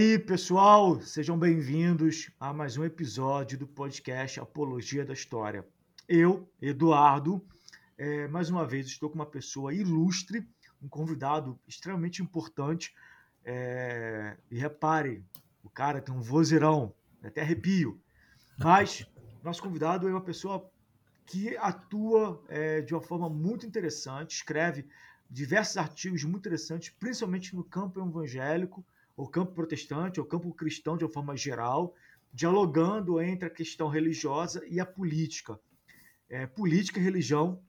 Aí, pessoal, sejam bem-vindos a mais um episódio do podcast Apologia da História. Eu, Eduardo, é, mais uma vez estou com uma pessoa ilustre, um convidado extremamente importante. É, e repare, o cara tem um vozeirão, até arrepio. Mas nosso convidado é uma pessoa que atua é, de uma forma muito interessante, escreve diversos artigos muito interessantes, principalmente no campo evangélico, ou campo protestante, ou campo cristão de uma forma geral, dialogando entre a questão religiosa e a política. É, política e religião,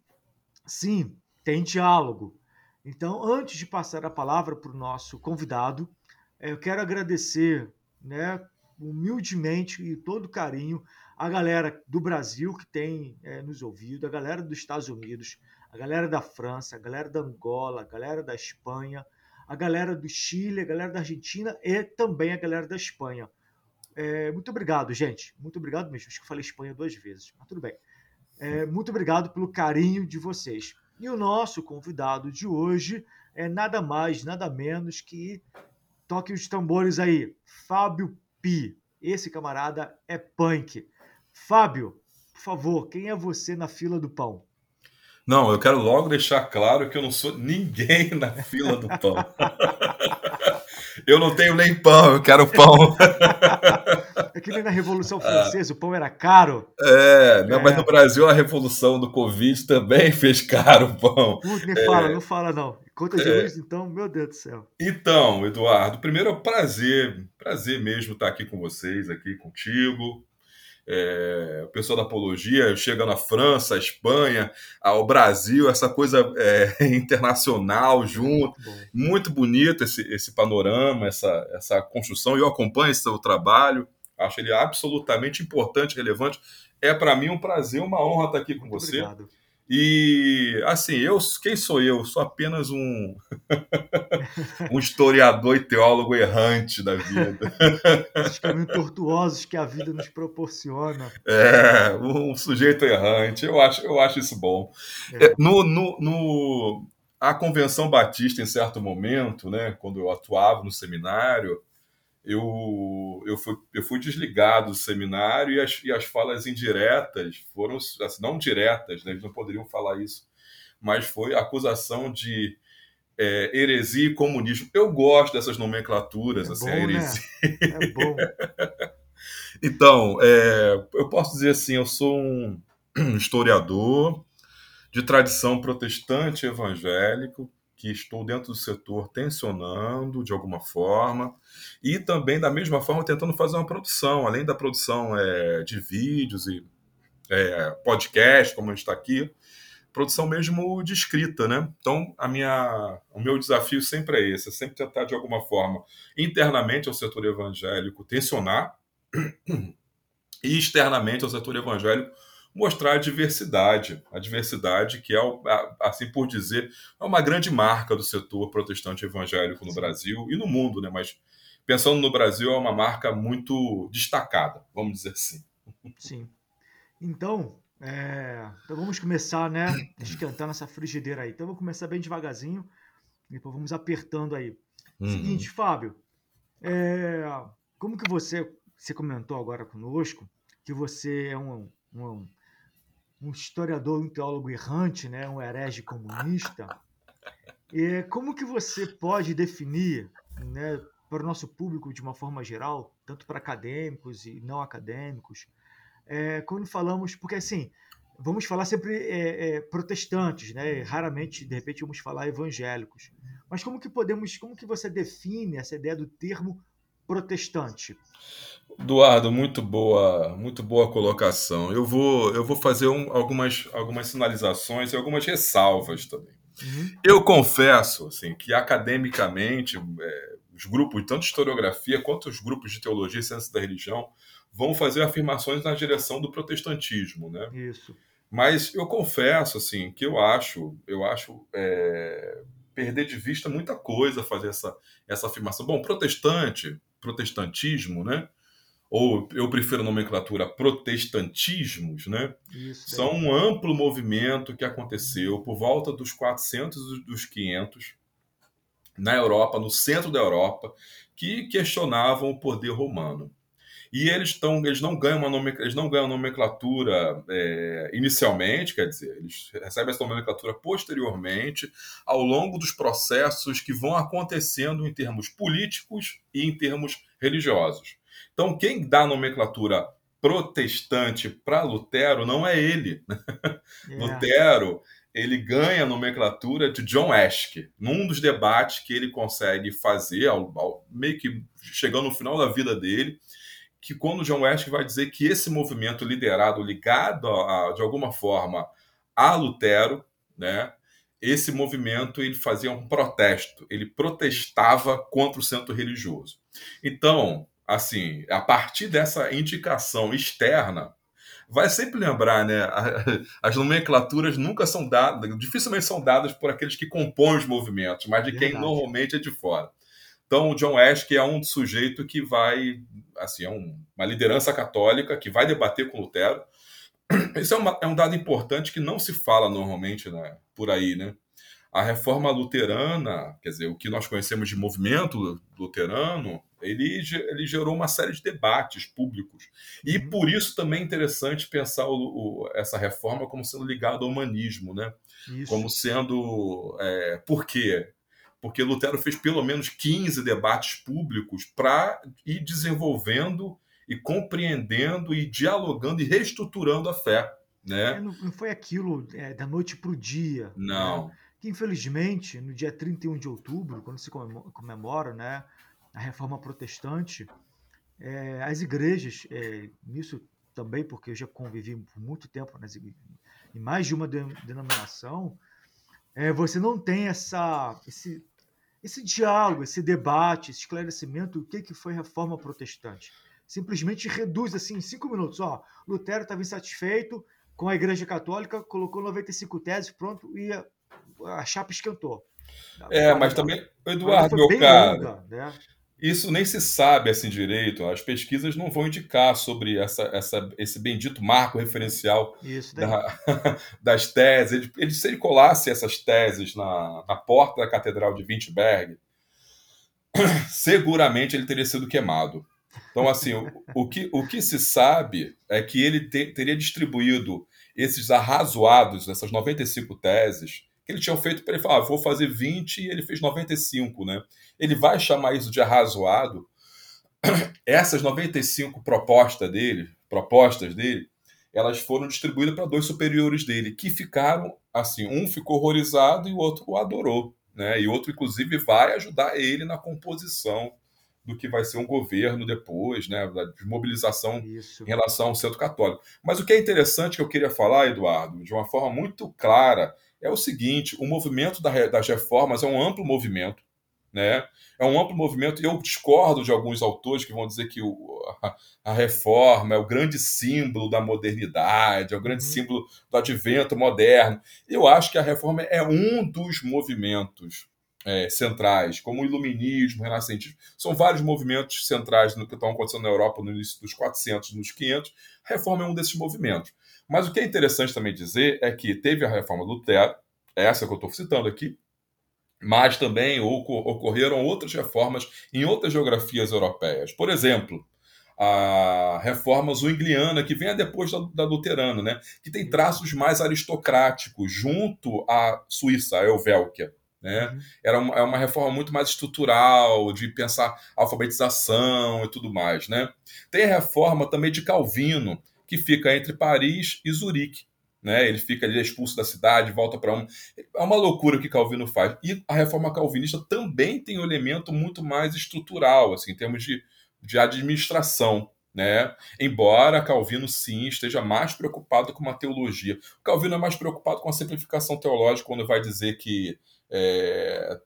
sim, tem diálogo. Então, antes de passar a palavra para o nosso convidado, é, eu quero agradecer, né, humildemente e todo carinho, a galera do Brasil que tem é, nos ouvido, a galera dos Estados Unidos, a galera da França, a galera da Angola, a galera da Espanha, a galera do Chile, a galera da Argentina e também a galera da Espanha. É, muito obrigado, gente. Muito obrigado mesmo. Acho que eu falei Espanha duas vezes, mas tudo bem. É, muito obrigado pelo carinho de vocês. E o nosso convidado de hoje é nada mais, nada menos que toque os tambores aí, Fábio Pi. Esse camarada é punk. Fábio, por favor, quem é você na fila do pão? Não, eu quero logo deixar claro que eu não sou ninguém na fila do pão. eu não tenho nem pão, eu quero pão. É que nem na Revolução Francesa, o pão era caro. É, não, é. mas no Brasil a Revolução do Covid também fez caro o pão. Puta, nem é. fala, não fala não. Conta de é. então, meu Deus do céu. Então, Eduardo, primeiro é um prazer, prazer mesmo estar aqui com vocês, aqui contigo, é, o pessoal da apologia chega na França, Espanha, ao Brasil, essa coisa é, internacional junto. Muito, muito bonito esse, esse panorama, essa, essa construção. Eu acompanho esse seu trabalho, acho ele absolutamente importante, relevante. É para mim um prazer, uma honra estar aqui com muito você. Obrigado. E assim, eu quem sou eu? Sou apenas um um historiador e teólogo errante da vida. Esses caminhos tortuosos que a vida nos proporciona. É, um sujeito errante. Eu acho, eu acho isso bom. É. é. No, no, no, a Convenção Batista, em certo momento, né, quando eu atuava no seminário, eu, eu, fui, eu fui desligado do seminário e as, e as falas indiretas foram, assim, não diretas, né, eles não poderiam falar isso, mas foi acusação de é, heresia e comunismo. Eu gosto dessas nomenclaturas, é assim, bom, heresia. Né? É bom. então, é, eu posso dizer assim, eu sou um historiador de tradição protestante evangélico, que estou dentro do setor tensionando de alguma forma e também da mesma forma tentando fazer uma produção, além da produção é, de vídeos e é, podcast, como a gente está aqui, produção mesmo de escrita, né? Então, a minha, o meu desafio sempre é esse, é sempre tentar de alguma forma internamente ao setor evangélico tensionar e externamente ao setor evangélico mostrar a diversidade, a diversidade que é, assim por dizer, é uma grande marca do setor protestante evangélico no Brasil e no mundo, né? Mas pensando no Brasil, é uma marca muito destacada, vamos dizer assim. Sim. Então, é... então vamos começar, né? Esquentando essa frigideira aí. Então, vou começar bem devagarzinho, depois vamos apertando aí. Uhum. Seguinte, Fábio, é... como que você, você comentou agora conosco que você é um, um um historiador, um teólogo errante, né, um herege comunista. E como que você pode definir, né, para o nosso público de uma forma geral, tanto para acadêmicos e não acadêmicos, é, quando falamos, porque assim, vamos falar sempre é, é, protestantes, né? Raramente, de repente, vamos falar evangélicos. Mas como que podemos, como que você define essa ideia do termo protestante? Eduardo, muito boa, muito boa colocação. Eu vou, eu vou fazer um, algumas, algumas sinalizações e algumas ressalvas também. Uhum. Eu confesso assim, que academicamente é, os grupos, tanto de historiografia quanto os grupos de teologia e ciência da religião, vão fazer afirmações na direção do protestantismo, né? Isso. Mas eu confesso assim que eu acho, eu acho é, perder de vista muita coisa fazer essa, essa afirmação. Bom, protestante, protestantismo, né? ou eu prefiro a nomenclatura protestantismos, né? Isso, são um amplo movimento que aconteceu por volta dos 400 dos 500 na Europa, no centro da Europa, que questionavam o poder romano. E eles, estão, eles, não ganham uma eles não ganham nomenclatura é, inicialmente, quer dizer, eles recebem essa nomenclatura posteriormente, ao longo dos processos que vão acontecendo em termos políticos e em termos religiosos. Então, quem dá a nomenclatura protestante para Lutero não é ele. É. Lutero ele ganha a nomenclatura de John Esch, num dos debates que ele consegue fazer, ao, ao, meio que chegando no final da vida dele, que quando John Esch vai dizer que esse movimento liderado, ligado a, de alguma forma a Lutero, né, esse movimento ele fazia um protesto, ele protestava contra o centro religioso. Então, assim, a partir dessa indicação externa, vai sempre lembrar, né? As nomenclaturas nunca são dadas, dificilmente são dadas por aqueles que compõem os movimentos, mas de Verdade. quem normalmente é de fora. Então, o John Ash, é um sujeito que vai, assim, é um, uma liderança católica que vai debater com Lutero. Isso é, uma, é um dado importante que não se fala normalmente né, por aí, né? A reforma luterana, quer dizer, o que nós conhecemos de movimento luterano, ele, ele gerou uma série de debates públicos. E uhum. por isso também é interessante pensar o, o, essa reforma como sendo ligada ao humanismo, né? Isso. Como sendo. É, por quê? Porque Lutero fez pelo menos 15 debates públicos para ir desenvolvendo e compreendendo e dialogando e reestruturando a fé. Né? É, não, não, foi aquilo é, da noite para o dia. Né? Não. Né? Que infelizmente, no dia 31 de outubro, quando se comemora né, a reforma protestante, é, as igrejas, é, nisso também, porque eu já convivi por muito tempo nas, em mais de uma denominação, é, você não tem essa, esse, esse diálogo, esse debate, esse esclarecimento do que, que foi reforma protestante. Simplesmente reduz assim em cinco minutos. Ó, Lutero estava insatisfeito com a Igreja Católica, colocou 95 teses, pronto, e a, a chapa esquentou. É, mas também, Eduardo, meu caro, longa, né? Isso nem se sabe assim direito. As pesquisas não vão indicar sobre essa, essa, esse bendito marco referencial da, das teses. Ele, ele, se ele colasse essas teses na, na porta da Catedral de Wittenberg, seguramente ele teria sido queimado. Então, assim, o, o, que, o que se sabe é que ele te, teria distribuído esses arrazoados, essas 95 teses, que ele tinha feito para ele falar, ah, vou fazer 20 e ele fez 95, né? Ele vai chamar isso de arrazoado. Essas 95 propostas dele, propostas dele, elas foram distribuídas para dois superiores dele, que ficaram assim, um ficou horrorizado e o outro o adorou, né? E outro inclusive vai ajudar ele na composição do que vai ser um governo depois, né, da desmobilização Isso. em relação ao centro católico. Mas o que é interessante que eu queria falar, Eduardo, de uma forma muito clara, é o seguinte: o movimento das reformas é um amplo movimento, né? É um amplo movimento, e eu discordo de alguns autores que vão dizer que o, a, a, reforma é o grande símbolo da modernidade, é o grande uhum. símbolo do advento moderno. Eu acho que a reforma é um dos movimentos é, centrais, como o iluminismo, o renascentismo. São vários movimentos centrais no que estão acontecendo na Europa no início dos 400, nos 500. A reforma é um desses movimentos. Mas o que é interessante também dizer é que teve a reforma do Lutero, essa que eu estou citando aqui, mas também ocorreram outras reformas em outras geografias europeias. Por exemplo, a reforma zwingliana, que vem depois da, da luterana, né? que tem traços mais aristocráticos, junto à Suíça, a Helvética. Né? Uhum. Era uma, é uma reforma muito mais estrutural, de pensar alfabetização e tudo mais. Né? Tem a reforma também de Calvino, que fica entre Paris e Zurique. Né? Ele fica ali expulso da cidade, volta para um. É uma loucura o que Calvino faz. E a reforma calvinista também tem um elemento muito mais estrutural, assim, em termos de, de administração. Né? Embora Calvino sim esteja mais preocupado com uma teologia. O Calvino é mais preocupado com a simplificação teológica quando vai dizer que é,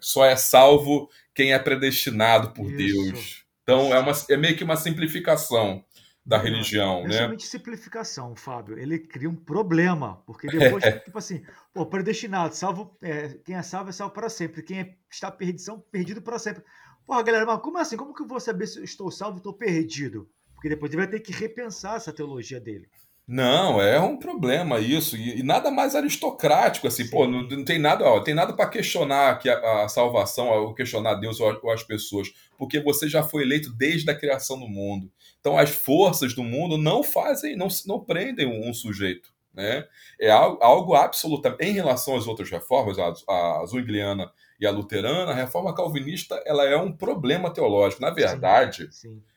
só é salvo quem é predestinado por Isso. Deus. Então é, uma, é meio que uma simplificação da religião, né? Principalmente simplificação, Fábio. Ele cria um problema, porque depois, é. tipo assim, pô, predestinado, salvo, é, quem é salvo é salvo para sempre, quem é, está perdição, perdido para sempre. Porra, galera, mas como assim? Como que eu vou saber se eu estou salvo ou estou perdido? Porque depois ele vai ter que repensar essa teologia dele. Não, é um problema isso. E, e nada mais aristocrático, assim, Sim. pô, não, não, tem nada, ó, tem nada para questionar que a, a, salvação, ou questionar Deus ou, ou, as pessoas, porque você já foi eleito desde a criação do mundo. Então as forças do mundo não fazem, não, não prendem um, um sujeito. Né? É algo, algo absolutamente. Em relação às outras reformas, a, a Zwingliana e a luterana, a reforma calvinista ela é um problema teológico. Na verdade. Sim, sim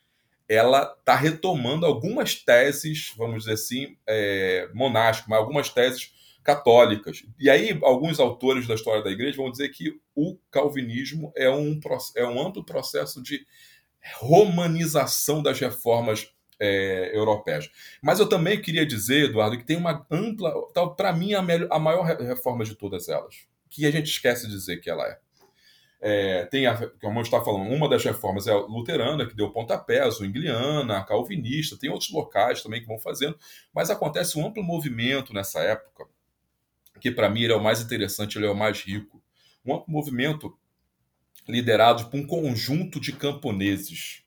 ela está retomando algumas teses, vamos dizer assim, é, monásticas, mas algumas teses católicas. E aí, alguns autores da história da igreja vão dizer que o calvinismo é um, é um amplo processo de romanização das reformas é, europeias. Mas eu também queria dizer, Eduardo, que tem uma ampla, para mim, a, melhor, a maior reforma de todas elas, que a gente esquece de dizer que ela é. É, tem, a, como eu estava falando, uma das reformas é a luterana, que deu pontapé, a zwingliana, a calvinista, tem outros locais também que vão fazendo, mas acontece um amplo movimento nessa época, que para mim ele é o mais interessante, ele é o mais rico. Um amplo movimento liderado por um conjunto de camponeses,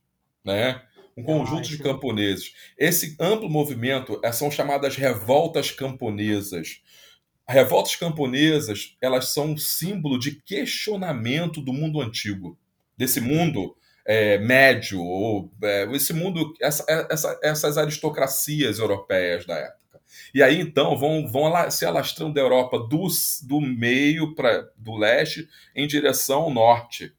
né? Um conjunto de camponeses. Esse amplo movimento é, são chamadas revoltas camponesas revoltas camponesas, elas são um símbolo de questionamento do mundo antigo, desse mundo é, médio, ou é, esse mundo, essa, essa, essas aristocracias europeias da época. E aí, então, vão, vão se alastrando da Europa do, do meio para do leste em direção ao norte.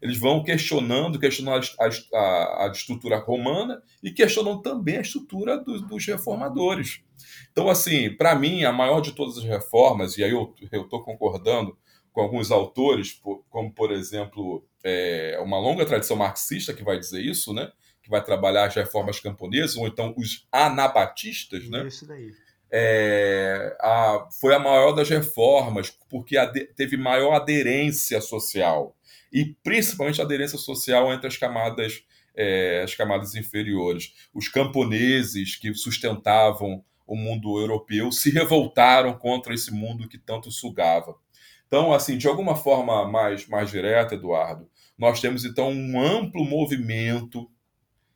Eles vão questionando, questionando a, a, a estrutura romana e questionam também a estrutura do, dos reformadores. Então, assim, para mim, a maior de todas as reformas, e aí eu estou concordando com alguns autores, como, por exemplo, é, uma longa tradição marxista que vai dizer isso, né? que vai trabalhar as reformas camponesas, ou então os anabatistas, né? Isso daí. É, a, foi a maior das reformas, porque teve maior aderência social, e principalmente aderência social entre as camadas, é, as camadas inferiores. Os camponeses que sustentavam o mundo europeu se revoltaram contra esse mundo que tanto sugava. Então, assim, de alguma forma mais, mais direta, Eduardo, nós temos então um amplo movimento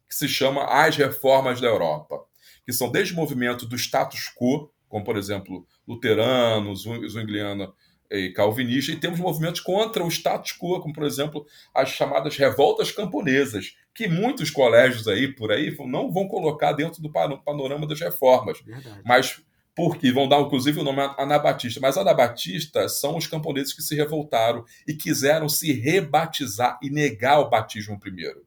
que se chama as reformas da Europa, que são desde o movimento do status quo, como por exemplo luterano, zwingliano e calvinista, e temos movimentos contra o status quo, como por exemplo as chamadas revoltas camponesas, que muitos colégios aí por aí não vão colocar dentro do panorama das reformas. Verdade. Mas porque vão dar inclusive o nome Anabatista. Mas Anabatista são os camponeses que se revoltaram e quiseram se rebatizar e negar o batismo primeiro.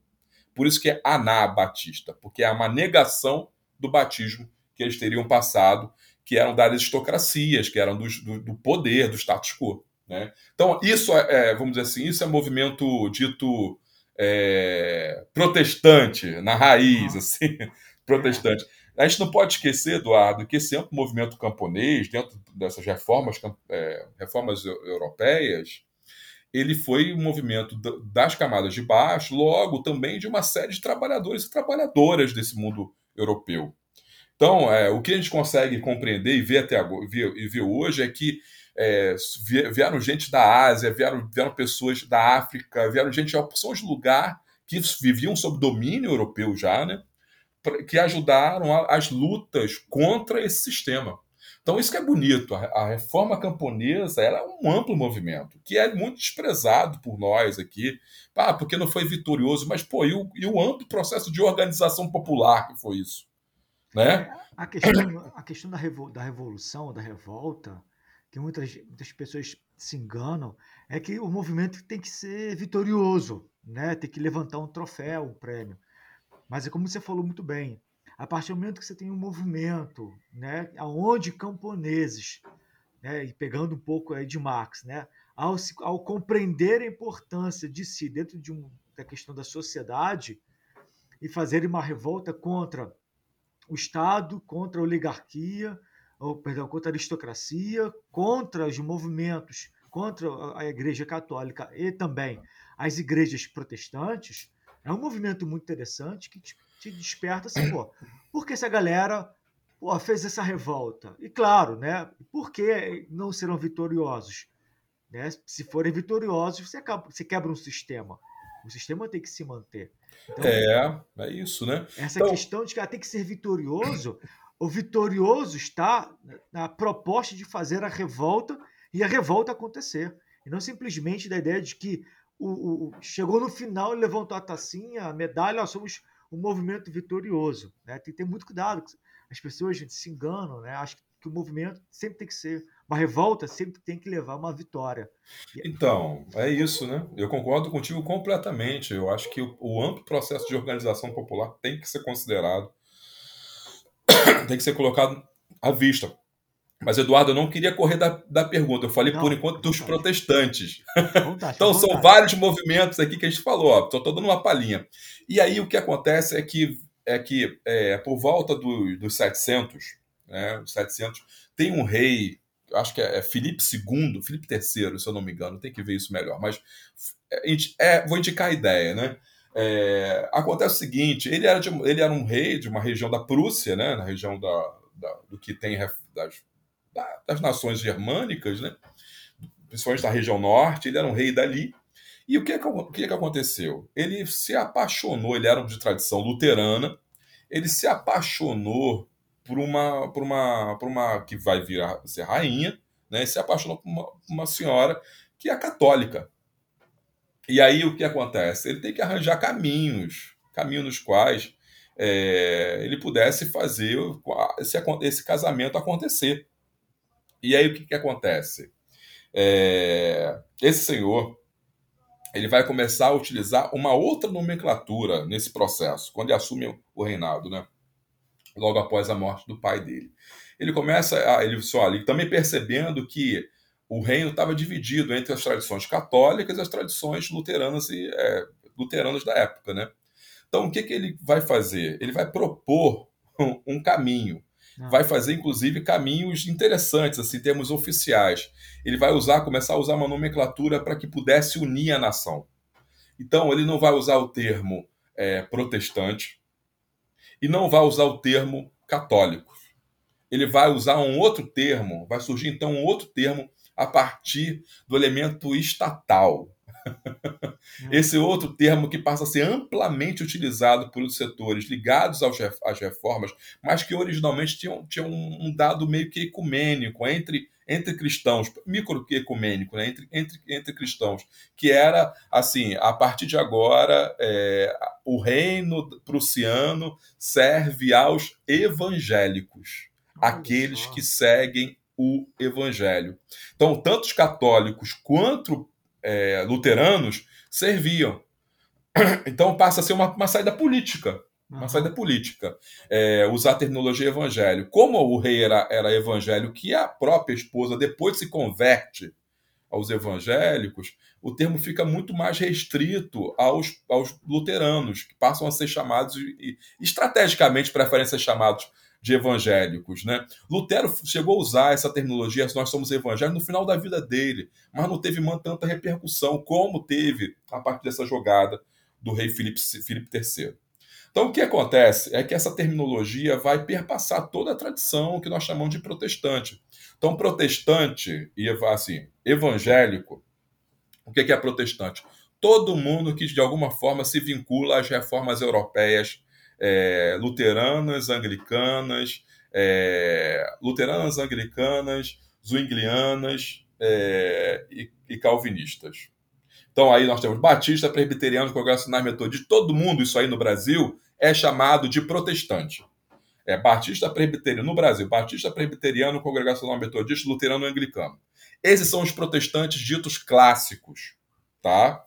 Por isso que é Anabatista, porque é uma negação do batismo que eles teriam passado, que eram das aristocracias, que eram do, do, do poder, do status quo. Né? Então, isso é, é, vamos dizer assim, isso é movimento dito é, protestante, na raiz, assim, protestante. A gente não pode esquecer, Eduardo, que esse amplo movimento camponês, dentro dessas reformas, é, reformas europeias, ele foi um movimento das camadas de baixo, logo também de uma série de trabalhadores e trabalhadoras desse mundo europeu. Então, é, o que a gente consegue compreender e ver até agora, e ver hoje é que é, vieram gente da Ásia, vieram, vieram pessoas da África, vieram gente de opções de lugar que viviam sob domínio europeu já, né? Que ajudaram as lutas contra esse sistema. Então, isso que é bonito. A, reforma camponesa é um amplo movimento, que é muito desprezado por nós aqui, ah, porque não foi vitorioso, mas, pô, e o, e o amplo processo de organização popular que foi isso? Né? A questão, a questão da, da revolução, da revolta, que muitas, muitas pessoas se enganam, é que o movimento tem que ser vitorioso, né? tem que levantar um troféu, um prêmio. Mas é como você falou muito bem, a partir do momento que você tem um movimento, né, onde camponeses, né, e pegando um pouco aí de Marx, né, ao, ao compreender a importância de si dentro de um, da questão da sociedade e fazerem uma revolta contra o Estado, contra a oligarquia, ou, perdão, contra a aristocracia, contra os movimentos, contra a Igreja Católica e também as igrejas protestantes, é um movimento muito interessante que te, te desperta assim, pô, por que essa galera pô, fez essa revolta? E claro, né, por que não serão vitoriosos? Né? Se forem vitoriosos, você, acaba, você quebra um sistema. O sistema tem que se manter. Então, é, é isso, né? Essa então... questão de que ela tem que ser vitorioso o vitorioso está na proposta de fazer a revolta e a revolta acontecer. E não simplesmente da ideia de que o, o chegou no final e levantou a tacinha, a medalha, nós somos um movimento vitorioso. Né? Tem que ter muito cuidado. As pessoas gente, se enganam, né? Acho que o movimento sempre tem que ser. Uma revolta sempre tem que levar uma vitória. Então, é isso, né? Eu concordo contigo completamente. Eu acho que o, o amplo processo de organização popular tem que ser considerado tem que ser colocado à vista. Mas, Eduardo, eu não queria correr da, da pergunta. Eu falei, não, por enquanto, dos protestantes. Vontade, então, são vários movimentos aqui que a gente falou. Estou dando uma palhinha. E aí, o que acontece é que, é que é, por volta do, dos 700, né, 700, tem um rei, acho que é, é Filipe II, Filipe III, se eu não me engano, tem que ver isso melhor. Mas é, vou indicar a ideia, né? É, acontece o seguinte: ele era, de, ele era um rei de uma região da Prússia, né, na região da, da do que tem das, das nações germânicas, né, principalmente da região norte. Ele era um rei dali. E o que, que, o que, que aconteceu? Ele se apaixonou, ele era de tradição luterana, ele se apaixonou por uma, por uma, por uma que vai vir a ser rainha, né, se apaixonou por uma, uma senhora que é católica. E aí o que acontece? Ele tem que arranjar caminhos, caminhos nos quais é, ele pudesse fazer esse, esse, casamento acontecer. E aí o que, que acontece? É, esse senhor ele vai começar a utilizar uma outra nomenclatura nesse processo, quando ele assume o reinado, né? Logo após a morte do pai dele. Ele começa a, ele só ali também percebendo que o reino estava dividido entre as tradições católicas e as tradições luteranas e é, luteranas da época, né? Então, o que, que ele vai fazer? Ele vai propor um, um caminho, Não. vai fazer inclusive caminhos interessantes, assim, termos oficiais. Ele vai usar, começar a usar uma nomenclatura para que pudesse unir a nação. Então, ele não vai usar o termo é, protestante e não vai usar o termo católico. Ele vai usar um outro termo, vai surgir então um outro termo a partir do elemento estatal. Hum. Esse outro termo que passa a ser amplamente utilizado por setores ligados às reformas, mas que originalmente tinham, tinham um dado meio que ecumênico entre, entre cristãos, micro-ecumênico, né? entre, entre, entre cristãos, que era assim: a partir de agora, é, o reino prussiano serve aos evangélicos, aqueles que seguem o evangelho. Então, tanto os católicos quanto é, luteranos serviam. Então, passa a ser uma, uma saída política. Uma saída política. É, usar a terminologia evangelho. Como o rei era, era evangélico, que a própria esposa depois se converte aos evangélicos, o termo fica muito mais restrito aos, aos luteranos, que passam a ser chamados, e, estrategicamente preferem ser chamados de evangélicos. Né? Lutero chegou a usar essa terminologia, nós somos evangélicos, no final da vida dele, mas não teve tanta repercussão como teve a partir dessa jogada do rei Filipe, Filipe III. Então, o que acontece é que essa terminologia vai perpassar toda a tradição que nós chamamos de protestante. Então, protestante e assim, evangélico, o que é protestante? Todo mundo que de alguma forma se vincula às reformas europeias é, luteranas, anglicanas, é, luteranas, anglicanas, zwinglianas é, e, e, calvinistas. Então aí nós temos batista, presbiteriano, congregacionais metodistas, todo mundo isso aí no Brasil é chamado de protestante. É batista presbiteriano no Brasil, batista presbiteriano, congregacional metodista, luterano anglicano. Esses são os protestantes ditos clássicos, tá?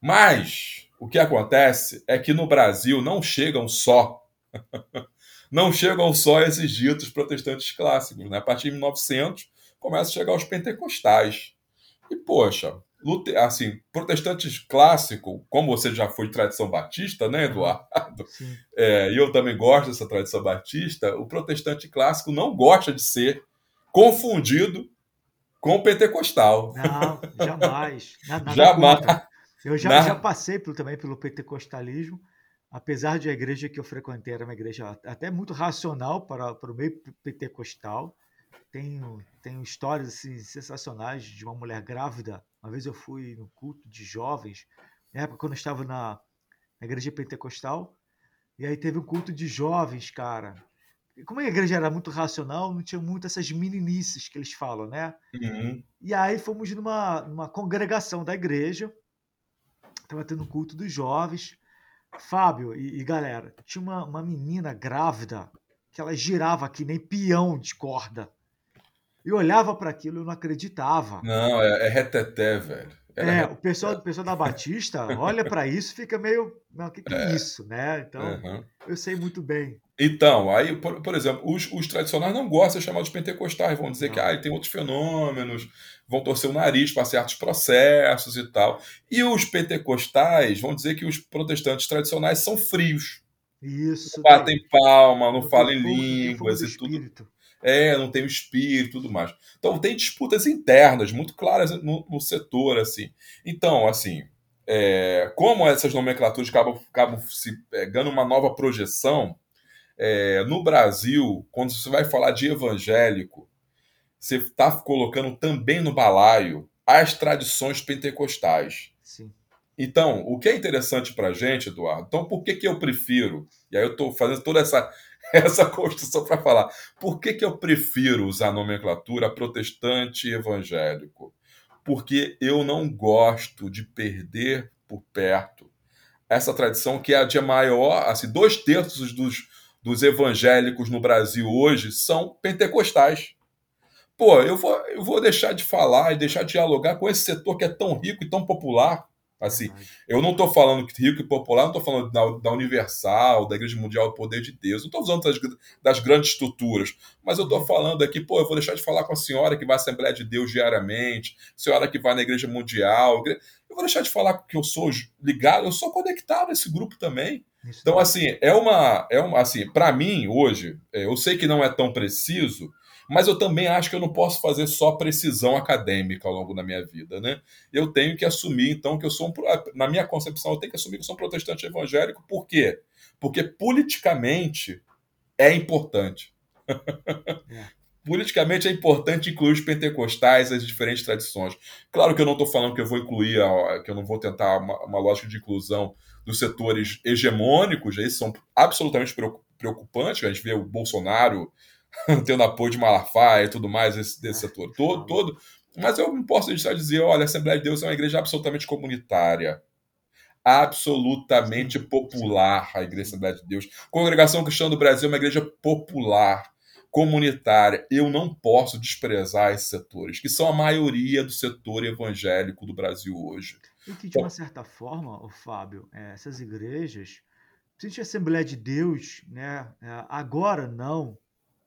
Mas o que acontece é que no Brasil não chegam só não chegam só esses ditos protestantes clássicos. Né? A partir de 1900 começa a chegar os pentecostais. E, poxa, assim, protestantes clássico, como você já foi de tradição batista, né, Eduardo? É, e eu também gosto dessa tradição batista. O protestante clássico não gosta de ser confundido com o pentecostal. Não, jamais. Nada, nada jamais. Contra. Eu já, já passei pelo, também pelo pentecostalismo, apesar de a igreja que eu frequentei era uma igreja até muito racional para, para o meio pentecostal. Tenho, tenho histórias assim, sensacionais de uma mulher grávida. Uma vez eu fui no culto de jovens, na época quando eu estava na, na igreja pentecostal, e aí teve um culto de jovens, cara. como a igreja era muito racional, não tinha muito essas meninices que eles falam, né? Uhum. E aí fomos numa, numa congregação da igreja, estava tendo culto dos jovens. Fábio e, e galera, tinha uma, uma menina grávida que ela girava que nem peão de corda. Eu olhava para aquilo e não acreditava. Não, é, é reteté, velho. É, é, o pessoal, o pessoal da Batista olha para isso e fica meio. Não, o que, que é. é. isso, né? Então, uhum. eu sei muito bem. Então, aí, por, por exemplo, os, os, tradicionais não gostam de chamar de pentecostais, vão dizer não. que ah, tem outros fenômenos, vão torcer o nariz para certos processos e tal. E os pentecostais vão dizer que os protestantes tradicionais são frios. Isso. Não batem palma, não, falam em línguas e tudo. É, não tem o espírito e tudo mais. Então tem disputas internas muito claras no, no setor, assim. Então, assim, é, como essas nomenclaturas acabam, acabam se pegando uma nova projeção, é, no Brasil, quando você vai falar de evangélico, você está colocando também no balaio as tradições pentecostais. Sim. Então, o que é interessante para a gente, Eduardo, então por que, que eu prefiro, e aí eu estou fazendo toda essa essa construção para falar. Por que, que eu prefiro usar a nomenclatura protestante e evangélico? Porque eu não gosto de perder por perto essa tradição que é a de maior, assim, dois terços dos, dos evangélicos no Brasil hoje são pentecostais. Pô, eu vou, eu vou deixar de falar e deixar de dialogar com esse setor que é tão rico e tão popular Assim, eu não estou falando que rico e popular, não estou falando da, da, Universal, da Igreja Mundial do Poder de Deus, não estou falando das, das, grandes estruturas, mas eu estou uhum. falando aqui, pô, eu vou deixar de falar com a senhora que vai à Assembleia de Deus diariamente, senhora que vai na Igreja Mundial, eu vou deixar de falar que eu sou ligado, eu sou conectado a esse grupo também. Então, assim, é uma, é uma assim, para mim, hoje, é, eu sei que não é tão preciso, mas eu também acho que eu não posso fazer só precisão acadêmica ao longo da minha vida, né? Eu tenho que assumir, então, que eu sou um, na minha concepção, eu tenho que assumir que eu sou um protestante evangélico, por quê? Porque politicamente é importante. É. politicamente é importante incluir os pentecostais, as diferentes tradições. Claro que eu não estou falando que eu vou incluir, que eu não vou tentar uma, uma lógica de inclusão dos setores hegemônicos, esses são absolutamente preocupantes. A gente vê o Bolsonaro tendo apoio de Malafaia e tudo mais, esse, desse setor todo, todo. Mas eu não posso deixar de dizer, olha, a Assembleia de Deus é uma igreja absolutamente comunitária. Absolutamente popular, a Igreja Assembleia de Deus. Congregação Cristã do Brasil é uma igreja popular, comunitária. Eu não posso desprezar esses setores, que são a maioria do setor evangélico do Brasil hoje. E que, de uma certa forma, o Fábio, é, essas igrejas, principalmente a Assembleia de Deus, né, é, agora não,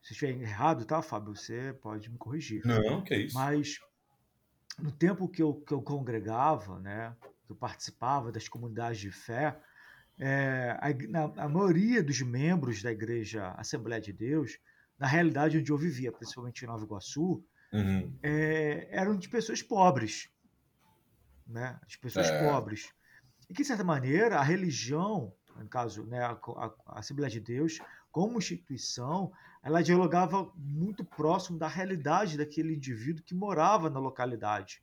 se estiver errado, tá, Fábio? Você pode me corrigir. Não, que é isso. Mas no tempo que eu, que eu congregava, né, que eu participava das comunidades de fé, é, a, a, maioria dos membros da igreja Assembleia de Deus, na realidade onde eu vivia, principalmente em Nova Iguaçu, uhum. é, eram de pessoas pobres. Né? De pessoas é. pobres. E que, de certa maneira, a religião, no caso, né, a, a, a Assembleia de Deus, como instituição, ela dialogava muito próximo da realidade daquele indivíduo que morava na localidade.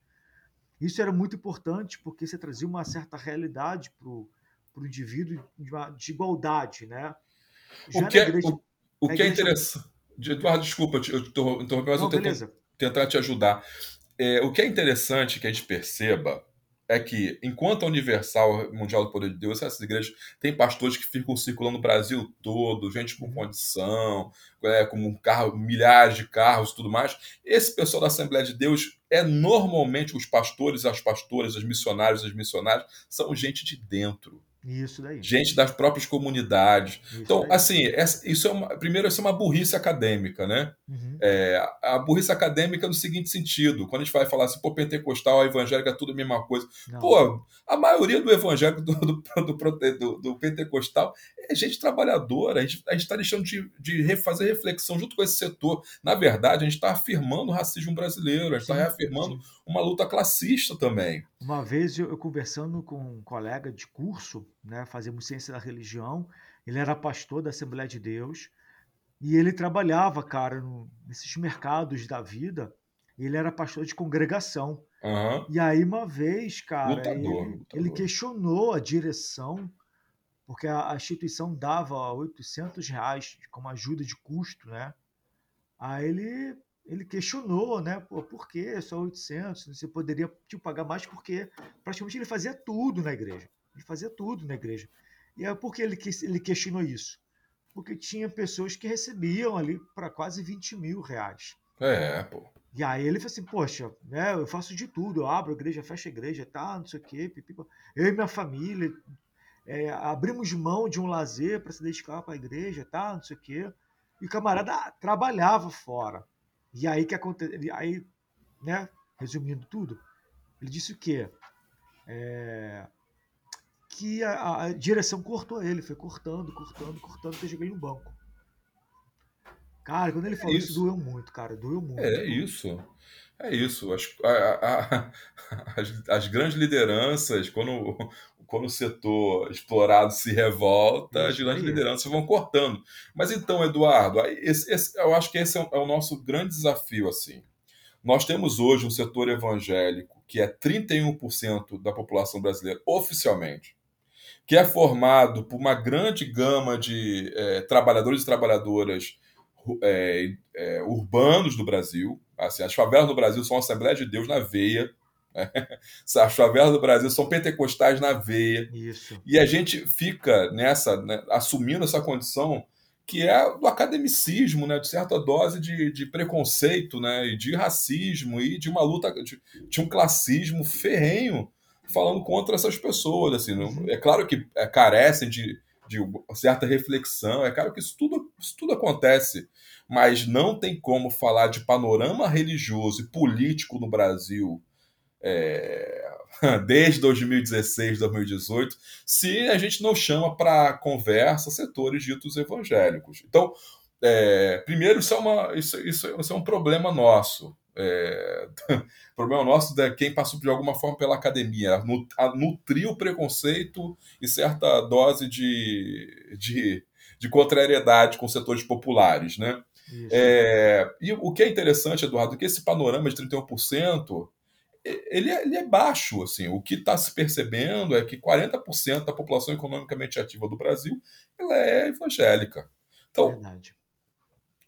Isso era muito importante porque você trazia uma certa realidade para o indivíduo de, uma, de, igualdade, né? Já o que, é, igreja, o, o que é igreja... é interessante... Eduardo, desculpa, eu estou interrompendo, mas Não, eu tento tentar te ajudar. É, o que é interessante que a gente perceba é que, enquanto a Universal Mundial do Poder de Deus, essas igrejas têm pastores que ficam circulando o Brasil todo, gente com condição, é, com um carro, milhares de carros e tudo mais. Esse pessoal da Assembleia de Deus é normalmente os pastores, as pastoras, os missionários, as missionárias, são gente de dentro. Isso daí. Gente das próprias comunidades. Isso então, daí. assim, essa, isso é uma, primeiro, isso é uma burrice acadêmica, né? Uhum. É, a burrice acadêmica no seguinte sentido: quando a gente vai falar assim, pô, pentecostal, a evangélica, é tudo a mesma coisa. Não. Pô, a maioria do evangélico, do, do, do, do, pentecostal, é gente trabalhadora. A gente está deixando de, de fazer reflexão junto com esse setor. Na verdade, a gente está afirmando o racismo brasileiro, a gente está reafirmando sim. Uma luta classista também. Uma vez eu, eu conversando com um colega de curso, né, fazíamos ciência da religião, ele era pastor da Assembleia de Deus e ele trabalhava, cara, no, nesses mercados da vida. Ele era pastor de congregação. Uhum. E aí, uma vez, cara, lutador, ele, lutador. ele questionou a direção porque a, a instituição dava 800 reais como ajuda de custo, né? Aí ele, ele questionou, né? Pô, por que só 800? Você poderia tipo, pagar mais porque praticamente ele fazia tudo na igreja. Ele fazia tudo na igreja. E aí por que ele, ele questionou isso? Porque tinha pessoas que recebiam ali para quase 20 mil reais. É, pô. E aí ele falou assim, poxa, né, eu faço de tudo, eu abro a igreja, fecho a igreja, tá, não sei o quê, pipipa. eu e minha família é, abrimos mão de um lazer para se dedicar para a igreja, tá, não sei o quê. E o camarada trabalhava fora. E aí que aconteceu, aí, né, resumindo tudo, ele disse o quê? É, que a, a, direção cortou ele, foi cortando, cortando, cortando, até cheguei no banco. Cara, quando ele falou é isso. isso. doeu muito, cara, doeu muito. É isso. É isso. As, a, as, as, grandes lideranças, quando, quando o setor explorado se revolta, as grandes lideranças vão cortando. Mas então, Eduardo, esse, esse, eu acho que esse é o, é o nosso grande desafio. assim. Nós temos hoje um setor evangélico que é 31% da população brasileira oficialmente que é formado por uma grande gama de é, trabalhadores e trabalhadoras é, é, urbanos do Brasil. Assim, as favelas do Brasil são a Assembleia de Deus na veia. Né? As favelas do Brasil são pentecostais na veia. Isso. E a gente fica nessa, né, assumindo essa condição que é do academicismo, né, de certa dose de, de preconceito, né, e de racismo e de uma luta, de, de um classismo ferrenho falando contra essas pessoas. Assim, uhum. É claro que é, carecem de, de certa reflexão, é claro que isso tudo, isso tudo acontece, mas não tem como falar de panorama religioso e político no Brasil é, desde 2016, 2018, se a gente não chama para conversa setores ditos evangélicos. Então, é, primeiro, isso é, uma, isso, isso, isso é um problema nosso. É, problema nosso é quem passou de alguma forma pela academia, a nutrir o preconceito e certa dose de, de, de contrariedade com setores populares, né? É, e o que é interessante, Eduardo, é que esse panorama de 31%, ele é, ele é baixo, assim, o que está se percebendo é que 40% da população economicamente ativa do Brasil ela é evangélica. Então, Verdade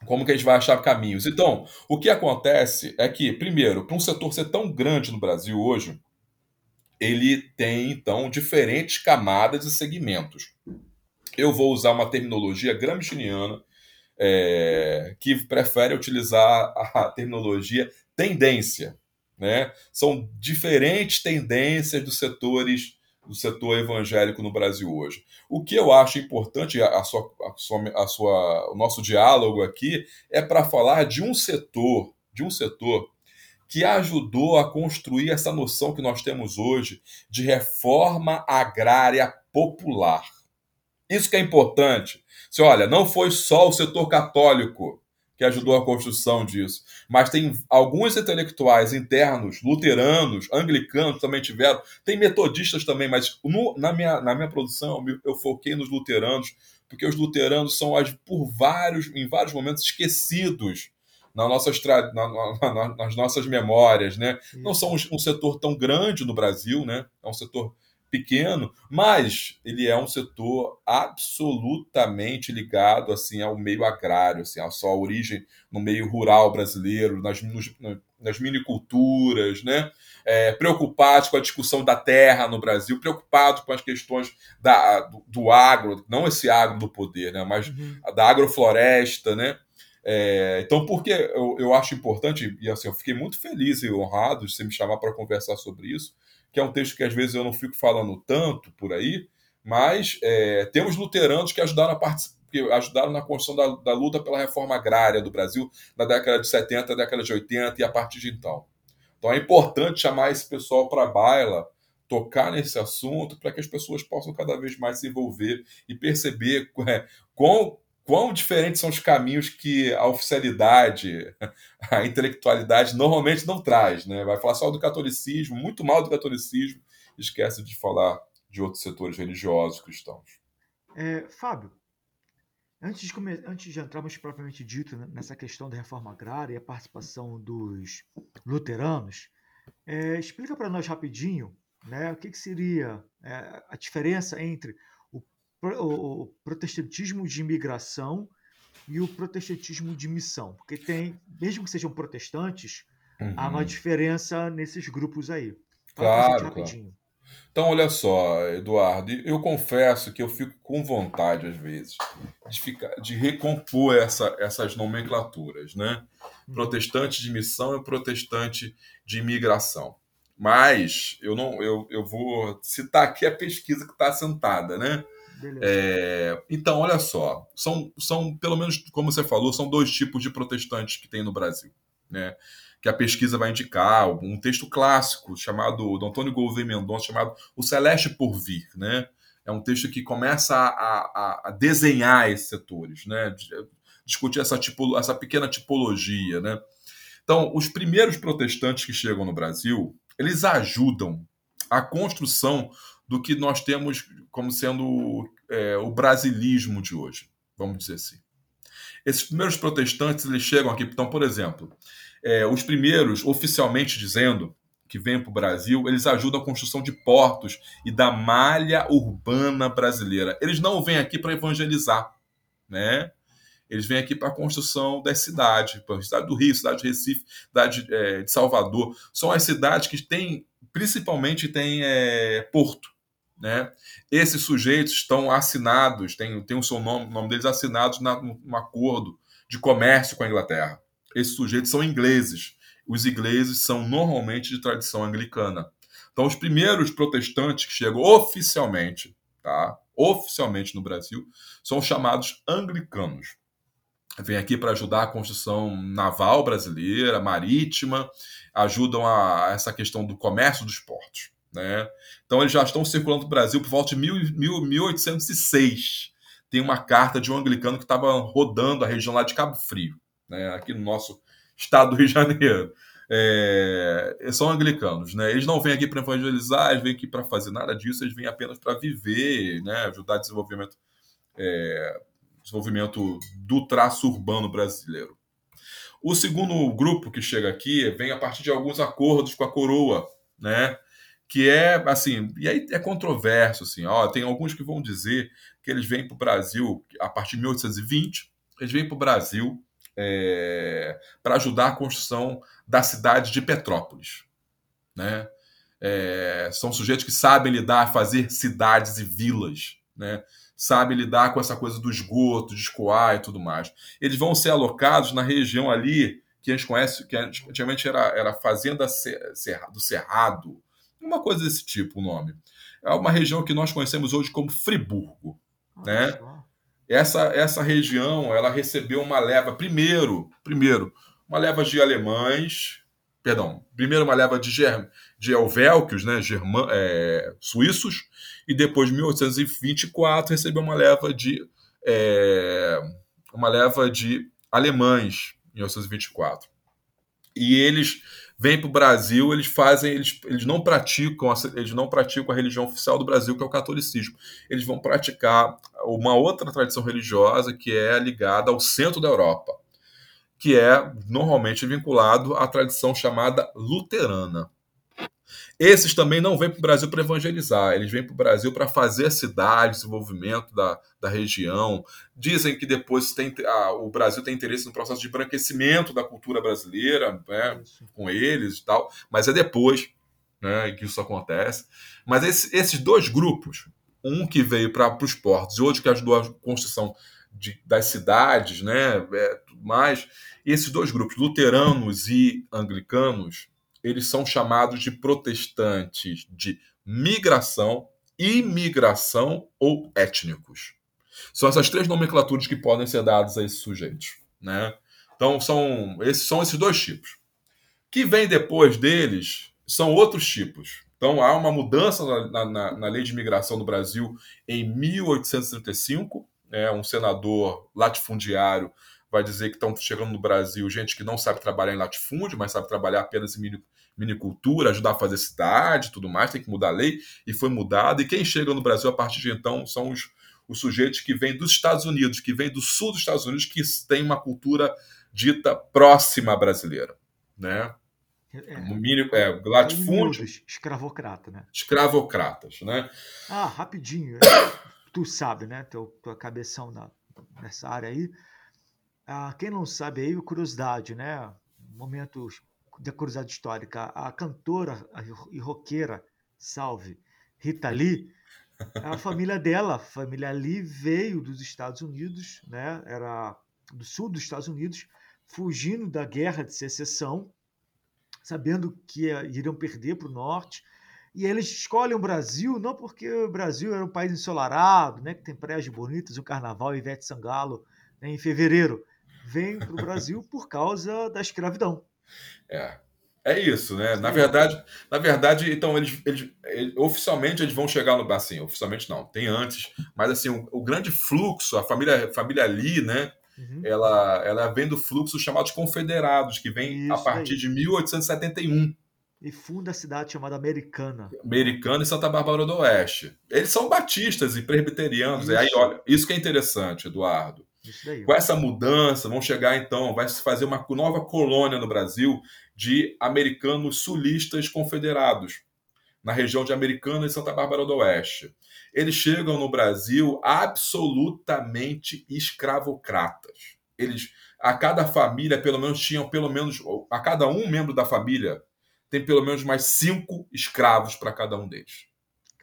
como que a gente vai achar caminhos? Então, o que acontece é que, primeiro, para um setor ser tão grande no Brasil hoje, ele tem, então, diferentes camadas e segmentos. Eu vou usar uma terminologia gramsciana, é, que prefere utilizar a terminologia tendência. Né? São diferentes tendências dos setores do setor evangélico no Brasil hoje. O que eu acho importante, a sua, a sua, a sua, o nosso diálogo aqui é para falar de um setor, de um setor que ajudou a construir essa noção que nós temos hoje de reforma agrária popular. Isso que é importante. Se olha, não foi só o setor católico que ajudou a construção disso. Mas tem alguns intelectuais internos, luteranos, anglicanos também tiveram, tem metodistas também, mas no, na, minha, na minha produção eu foquei nos luteranos, porque os luteranos são por vários, em vários momentos esquecidos nas nossas, na, na, nas nossas memórias, né? Não são um, um setor tão grande no Brasil, né? É um setor pequeno, mas ele é um setor absolutamente ligado assim ao meio agrário, assim, à sua origem no meio rural brasileiro, nas, nos, nas miniculturas, né? É, preocupados com a discussão da terra no Brasil, preocupados com as questões da, do, do agro, não esse agro do poder, né? mas uhum. da agrofloresta, né? É, então, porque eu, eu acho importante, e assim, eu fiquei muito feliz e honrado de você me chamar para conversar sobre isso, que é um texto que às vezes eu não fico falando tanto por aí, mas é, temos luteranos que ajudaram, a que ajudaram na construção da, da, luta pela reforma agrária do Brasil na década de 70, década de 80 e a partir de então. Então é importante chamar esse pessoal para a baila, tocar nesse assunto, para que as pessoas possam cada vez mais se envolver e perceber é, quão quão diferentes são os caminhos que a oficialidade, a intelectualidade normalmente não traz. Né? Vai falar só do catolicismo, muito mal do catolicismo, esquece de falar de outros setores religiosos cristãos. É, Fábio, antes de, antes de entrarmos propriamente dito nessa questão da reforma agrária e a participação dos luteranos, é, explica para nós rapidinho né, o que, que seria é, a diferença entre o protestantismo de imigração e o protestantismo de missão, porque tem, mesmo que sejam protestantes, uhum. há uma uhum. diferença nesses grupos aí. Fala claro, claro. Então, olha só, Eduardo, eu confesso que eu fico com vontade, às vezes, de, ficar, de recompor essa, essas nomenclaturas, né? Uhum. Protestante de missão e protestante de imigração. Mas eu não, eu, eu vou citar aqui a pesquisa que está assentada, né? É, então, olha só, são, são, pelo menos como você falou, são dois tipos de protestantes que tem no Brasil, né? Que a pesquisa vai indicar, um texto clássico chamado, do Antônio Gouveia Mendonça, chamado O Celeste por Vir, né? É um texto que começa a, a, a desenhar esses setores, né? Discutir essa, tipo, essa pequena tipologia, né? Então, os primeiros protestantes que chegam no Brasil, eles ajudam a construção do que nós temos como sendo é, o brasilismo de hoje, vamos dizer assim. Esses primeiros protestantes eles chegam aqui, então, por exemplo, é, os primeiros, oficialmente dizendo, que vêm para o Brasil, eles ajudam a construção de portos e da malha urbana brasileira. Eles não vêm aqui para evangelizar, né? Eles vêm aqui para a construção das cidades, cidade do Rio, cidade de Recife, cidade é, de Salvador. São as cidades que têm, principalmente, têm é, porto. Né? Esses sujeitos estão assinados, tem, tem o seu nome, o nome deles assinados na, num acordo de comércio com a Inglaterra. Esses sujeitos são ingleses. Os ingleses são normalmente de tradição anglicana. Então, os primeiros protestantes que chegam oficialmente, tá? Oficialmente no Brasil, são chamados anglicanos. Vêm aqui para ajudar a construção naval brasileira, marítima, ajudam a essa questão do comércio dos portos. Né? Então eles já estão circulando no Brasil por volta de mil, mil, 1806. Tem uma carta de um anglicano que estava rodando a região lá de Cabo Frio, né? aqui no nosso estado do Rio de Janeiro. É, são anglicanos, né? Eles não vêm aqui para evangelizar, eles vêm aqui para fazer nada disso, eles vêm apenas para viver, né? Ajudar o desenvolvimento, é, desenvolvimento do traço urbano brasileiro. O segundo grupo que chega aqui vem a partir de alguns acordos com a coroa, né? Que é assim, e aí é controverso, assim, ó, tem alguns que vão dizer que eles vêm para o Brasil a partir de 1820, eles vêm para o Brasil é, para ajudar a construção da cidade de Petrópolis, né? É, são sujeitos que sabem lidar, fazer cidades e vilas, né? Sabem lidar com essa coisa do esgoto, de escoar e tudo mais. Eles vão ser alocados na região ali que a gente conhece, que antigamente era, era Fazenda do Cerrado, uma coisa desse tipo o nome. É uma região que nós conhecemos hoje como Friburgo, né? Essa, essa região ela recebeu uma leva primeiro, primeiro uma leva de alemães, perdão, primeiro uma leva de, ger, de helvéquios, né, german, é, suíços, e depois, em 1824, recebeu uma leva de é, uma leva de alemães, em 1824. E eles vêm para o Brasil, eles fazem, eles, eles não praticam, eles não praticam a religião oficial do Brasil, que é o catolicismo. Eles vão praticar uma outra tradição religiosa que é ligada ao centro da Europa, que é normalmente vinculado à tradição chamada luterana. Esses também não vêm para o Brasil para evangelizar, eles vêm para o Brasil para fazer a cidade, desenvolvimento da, da região. Dizem que depois tem, ah, o Brasil tem interesse no processo de embranquecimento da cultura brasileira né, com eles e tal, mas é depois né, que isso acontece. Mas esse, esses dois grupos, um que veio para os portos e outro que ajudou a construção de, das cidades, né, é, tudo mais, esses dois grupos, luteranos e anglicanos, eles são chamados de protestantes de migração, imigração ou étnicos. São essas três nomenclaturas que podem ser dadas a esses sujeitos. Né? Então, são esses, são esses dois tipos. Que vem depois deles são outros tipos. Então, há uma mudança na, na, na lei de imigração do Brasil em 1835. Né? Um senador latifundiário vai dizer que estão chegando no Brasil gente que não sabe trabalhar em latifúndio, mas sabe trabalhar apenas em minicultura, ajudar a fazer cidade tudo mais, tem que mudar a lei, e foi mudado. E quem chega no Brasil a partir de então são os, os sujeitos que vêm dos Estados Unidos, que vêm do sul dos Estados Unidos, que tem uma cultura dita próxima à brasileira, né? É, mínimo, é, latifúndio. Escravocrata, né? Escravocratas, né? Ah, rapidinho. tu sabe, né? Teu, tua cabeção na, nessa área aí. Ah, quem não sabe aí, curiosidade, né? Momento da curiosidade histórica. A cantora e roqueira, salve, Rita Lee, a família dela, a família Lee, veio dos Estados Unidos, né? Era do sul dos Estados Unidos, fugindo da guerra de secessão, sabendo que iriam perder para o norte. E eles escolhem o Brasil não porque o Brasil era um país ensolarado, né, que tem praias bonitas, o carnaval, Ivete Sangalo, né, em fevereiro. Vem para o Brasil por causa da escravidão. É. É isso, né? Na verdade, na verdade, então eles, eles, eles, oficialmente eles vão chegar no assim, oficialmente não, tem antes, mas assim o, o grande fluxo, a família família ali, né? Uhum. Ela, ela vem do fluxo chamado confederados, que vem isso a partir aí. de 1871. E funda a cidade chamada Americana. Americana e Santa Bárbara do Oeste. Eles são batistas e presbiterianos. Isso. E aí, olha, isso que é interessante, Eduardo. Com essa mudança, vão chegar então, vai se fazer uma nova colônia no Brasil de americanos sulistas confederados, na região de Americana e Santa Bárbara do Oeste. Eles chegam no Brasil absolutamente escravocratas. Eles, a cada família, pelo menos, tinham pelo menos, a cada um membro da família tem pelo menos mais cinco escravos para cada um deles.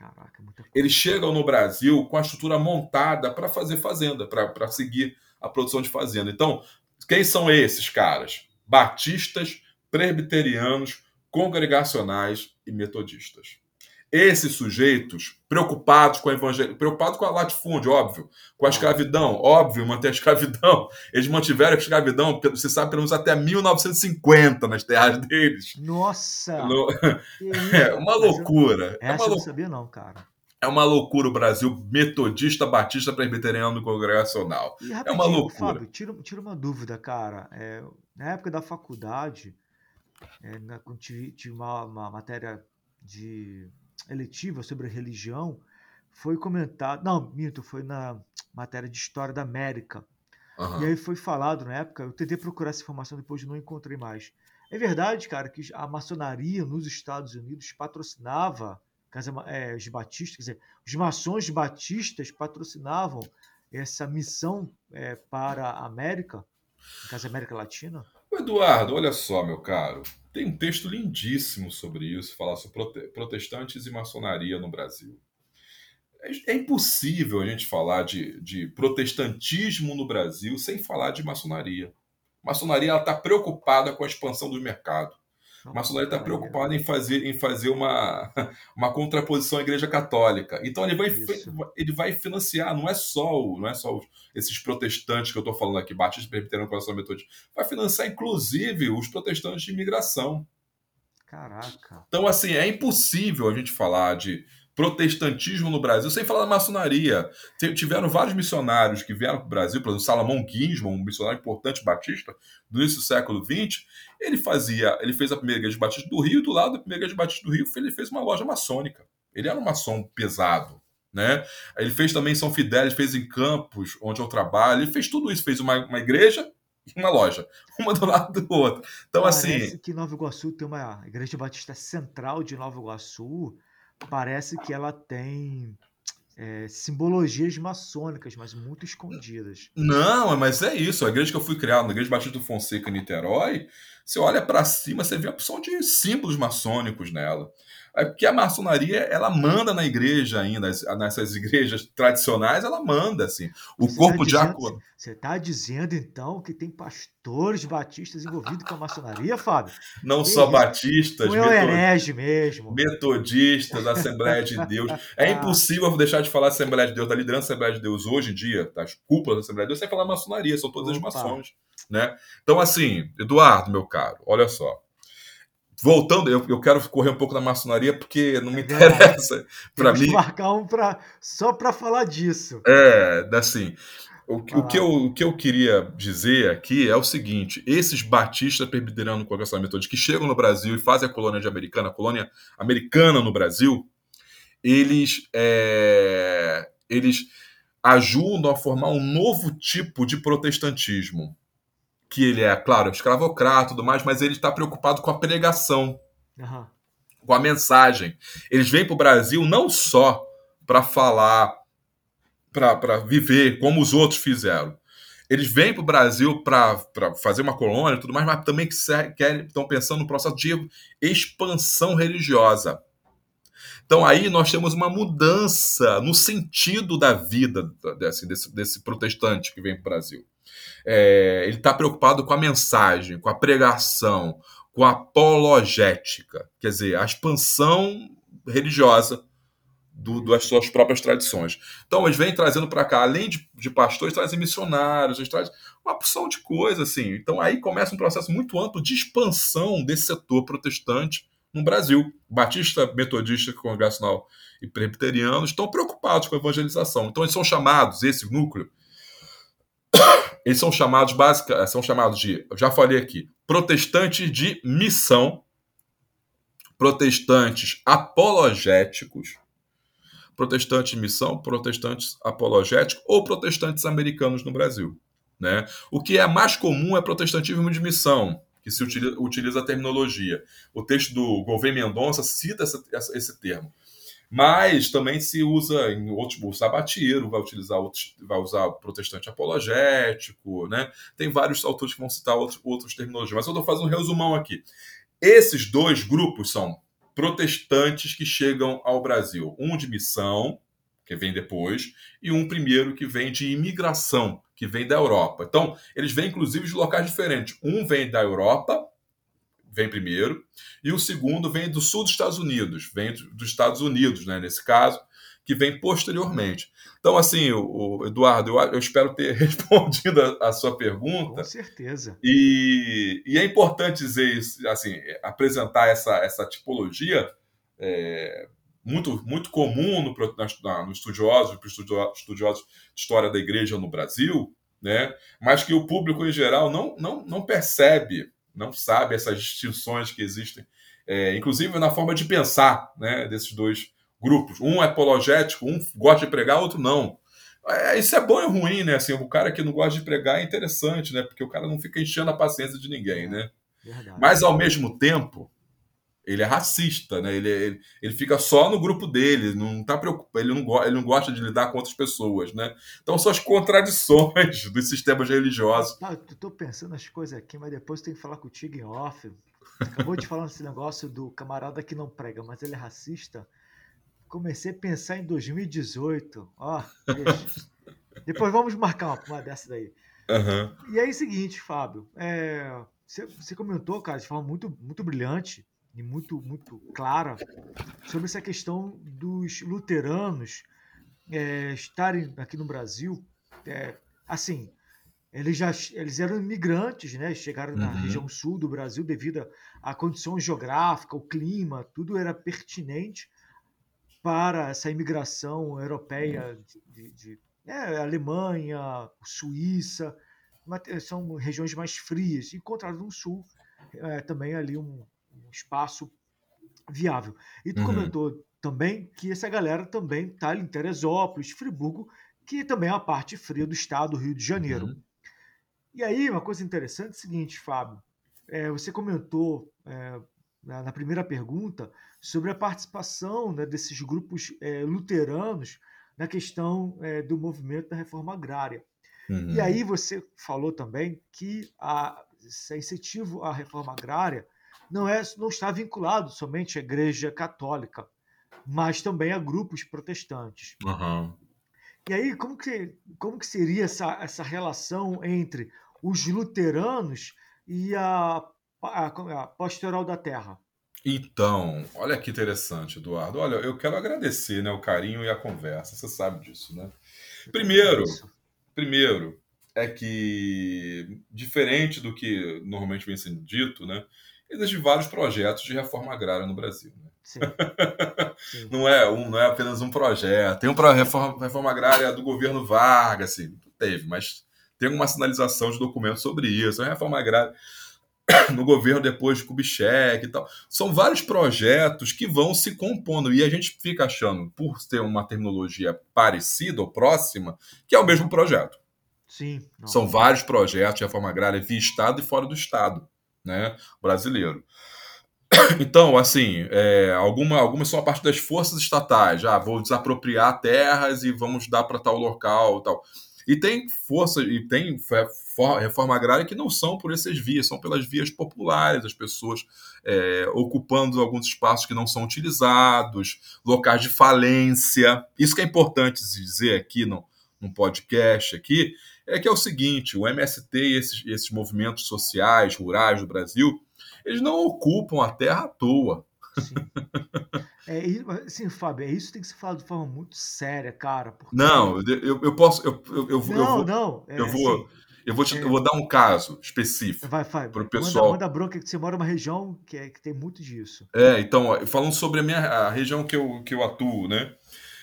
Caraca, muita Eles chegam no Brasil com a estrutura montada para fazer fazenda, para seguir a produção de fazenda. Então, quem são esses caras? Batistas, presbiterianos, congregacionais e metodistas. Esses sujeitos, preocupados com o evangelho, preocupados com a latifúndio, óbvio, com a escravidão, óbvio, manter a escravidão, eles mantiveram a escravidão, você sabe, pelo menos até 1950 nas terras deles. Nossa! No... É uma loucura. Essa é uma eu não sabia não, cara. É uma loucura o Brasil metodista, batista, presbiteriano congregacional. É uma loucura. Fábio, tira, tira uma dúvida, cara. É, na época da faculdade, é, na, tive, tive uma, uma matéria de eletiva sobre religião, foi comentado. Não, minto, foi na matéria de História da América. Uhum. E aí foi falado na época, eu tentei procurar essa informação, depois não encontrei mais. É verdade, cara, que a maçonaria nos Estados Unidos patrocinava é, os batistas, quer dizer, os maçons batistas patrocinavam essa missão é, para a América, no caso América Latina? Eduardo, olha só, meu caro. Tem um texto lindíssimo sobre isso, falar sobre protestantes e maçonaria no Brasil. É, é impossível a gente falar de, de protestantismo no Brasil sem falar de maçonaria. A maçonaria está preocupada com a expansão do mercado. A maçonaria está preocupada em fazer, em fazer uma, uma contraposição à Igreja Católica. Então ele vai, ele vai financiar, não é só, o, não é só os, esses protestantes que eu estou falando aqui, Batista, Presbiteriano, Coração Metodista, vai financiar inclusive os protestantes de imigração. Caraca. Então, assim, é impossível a gente falar de protestantismo no Brasil, sem falar da maçonaria. Tiveram vários missionários que vieram para o Brasil, por exemplo, Salomão Ginsman, um missionário importante batista do início do século XX, ele fazia, ele fez a primeira igreja batista do Rio, e do lado da primeira igreja batista do Rio, ele fez uma loja maçônica. Ele era um maçom pesado. Né? Ele fez também São Fidélis, fez em Campos, onde eu trabalho, ele fez tudo isso, fez uma, uma igreja e uma loja, uma do lado do outro. Então, Parece assim. que Nova Iguaçu tem uma igreja batista central de Nova Iguaçu parece que ela tem é, simbologias maçônicas, mas muito escondidas. Não, mas é isso. A igreja que eu fui criado, na igreja Batista Fonseca em Niterói, você olha para cima, você vê a opção de símbolos maçônicos nela. É porque a maçonaria, ela manda na igreja ainda, nessas igrejas tradicionais, ela manda, assim. O você corpo tá diácono. Você está dizendo, então, que tem pastores batistas envolvidos com a maçonaria, Fábio? Não que só batistas, Não é herege mesmo. metodistas, Assembleia de Deus. É ah. impossível deixar de falar Assembleia de Deus, da liderança da Assembleia de Deus hoje em dia, das cúpulas da Assembleia de Deus, sem falar maçonaria, são todas Opa. as maçons. Né? Então, assim, Eduardo, meu caro, olha só voltando, eu, eu quero correr um pouco da maçonaria porque não me é interessa. Para mim. marcar um pra, só para falar disso. É, assim. O, o, que eu, o que eu queria dizer aqui é o seguinte: esses batistas presbiterianos metodista que chegam no Brasil e fazem a colônia de americana, a colônia americana no Brasil, eles, é, eles ajudam a formar um novo tipo de protestantismo que ele é, claro, escravocrata e tudo mais, mas ele está preocupado com a pregação, uhum. com a mensagem. Eles vêm para o Brasil não só para falar para viver como os outros fizeram. Eles vêm para o Brasil para fazer uma colônia e tudo mais, mas também querem, estão pensando no processo de expansão religiosa. Então aí nós temos uma mudança no sentido da vida desse, desse, desse protestante que vem para o Brasil. É, ele está preocupado com a mensagem, com a pregação, com a apologética, quer dizer, a expansão religiosa do, das suas próprias tradições. Então, eles vêm trazendo para cá, além de, de pastores, trazem missionários, eles trazem uma porção de coisa, assim. Então, aí começa um processo muito amplo de expansão desse setor protestante no Brasil. Batista, Metodista, Congregacional e Presbiteriano estão preocupados com a evangelização. Então, eles são chamados, esse núcleo, eles são chamados básica, são chamados de, já falei aqui, protestantes de missão, protestantes apologéticos, protestantes de missão, protestantes apologéticos ou protestantes americanos no Brasil. Né? O que é mais comum é protestantismo de missão, que se utiliza, utiliza a terminologia. O texto do Gouveia Mendonça cita essa, esse termo. Mas também se usa em outros, o sabatiero vai utilizar outros, vai usar o protestante apologético, né? Tem vários autores que vão citar outros, outros terminologias, mas eu estou fazendo um resumão aqui. Esses dois grupos são protestantes que chegam ao Brasil, um de missão, que vem depois, e um primeiro que vem de imigração, que vem da Europa. Então, eles vêm inclusive de locais diferentes. Um vem da Europa, vem primeiro, e o segundo vem do sul dos Estados Unidos, vem dos Estados Unidos, né, nesse caso, que vem posteriormente. Então, assim, o, o Eduardo, eu, eu, espero ter respondido a, a, sua pergunta. Com certeza. E, e, é importante dizer isso, assim, apresentar essa, essa tipologia é, muito, muito comum no, na, no estudioso, estudiosos de história da igreja no Brasil, né? mas que o público em geral não, não, não percebe não sabe essas distinções que existem, é, inclusive na forma de pensar né, desses dois grupos. Um é apologético, um gosta de pregar, outro não. É, isso é bom e ruim, né? Assim, o cara que não gosta de pregar é interessante, né? Porque o cara não fica enchendo a paciência de ninguém, né? Verdade. Mas ao mesmo tempo, ele é racista, né? Ele, ele, ele fica só no grupo dele, não tá preocupado, ele não, ele não gosta de lidar com outras pessoas, né? Então são as contradições dos sistemas religiosos. Não, eu tô pensando as coisas aqui, mas depois tem que falar contigo em off. Acabou de falar esse negócio do camarada que não prega, mas ele é racista. Comecei a pensar em 2018. Ó, deixa. depois vamos marcar uma, uma dessa daí. Uhum. E aí, seguinte, Fábio, é, você, você comentou, cara, de forma muito, muito brilhante e muito, muito clara sobre essa questão dos luteranos é, estarem aqui no Brasil. É, assim, eles já eles eram imigrantes, né? Chegaram na uhum. região sul do Brasil devido à condição geográfica, o clima, tudo era pertinente para essa imigração europeia de, de, de é, Alemanha, Suíça, são regiões mais frias. Encontraram no sul é, também ali um espaço viável. E tu uhum. comentou também que essa galera também está ali em Teresópolis, Friburgo, que também é a parte fria do estado do Rio de Janeiro. Uhum. E aí, uma coisa interessante é o seguinte, Fábio, é, você comentou é, na, na, primeira pergunta sobre a participação né, desses grupos é, luteranos na questão é, do movimento da reforma agrária. Uhum. E aí você falou também que a, esse incentivo à reforma agrária não, é, não está vinculado somente à Igreja Católica, mas também a grupos protestantes. Uhum. E aí, como que, como que seria essa, essa relação entre os luteranos e a, a, a Pastoral da Terra? Então, olha que interessante, Eduardo. Olha, eu quero agradecer né, o carinho e a conversa. Você sabe disso, né? Primeiro, primeiro é que, diferente do que normalmente vem sendo dito, né? Existem vários projetos de reforma agrária no Brasil. Né? Sim. Sim. não, é um, não é apenas um projeto. Tem uma reforma, reforma agrária do governo Vargas, assim, teve, mas tem uma sinalização de documentos sobre isso. A reforma agrária no governo depois de Kubitschek e tal. São vários projetos que vão se compondo e a gente fica achando, por ter uma terminologia parecida ou próxima, que é o mesmo projeto. Sim. Não. São vários projetos de reforma agrária via Estado e fora do Estado né, brasileiro. Então, assim, é, alguma, algumas são a parte das forças estatais. Já ah, vou desapropriar terras e vamos dar para tal local tal. E tem força, e tem reforma agrária que não são por essas vias, são pelas vias populares, as pessoas é, ocupando alguns espaços que não são utilizados, locais de falência. Isso que é importante dizer aqui no, no podcast aqui, é que é o seguinte, o MST e esses, esses movimentos sociais, rurais do Brasil, eles não ocupam a terra à toa. Sim. É, assim, Fábio, é isso que tem que ser falado de forma muito séria, cara. Porque... Não, eu, eu posso. Eu, eu, eu, não, eu vou, não. É, eu, vou, assim, eu, vou te, é... eu vou dar um caso específico. Vai, Fábio. Para o pessoal. Manda, manda bronca que você mora numa região que, é, que tem muito disso. É, então, falando sobre a minha a região que eu, que eu atuo, né?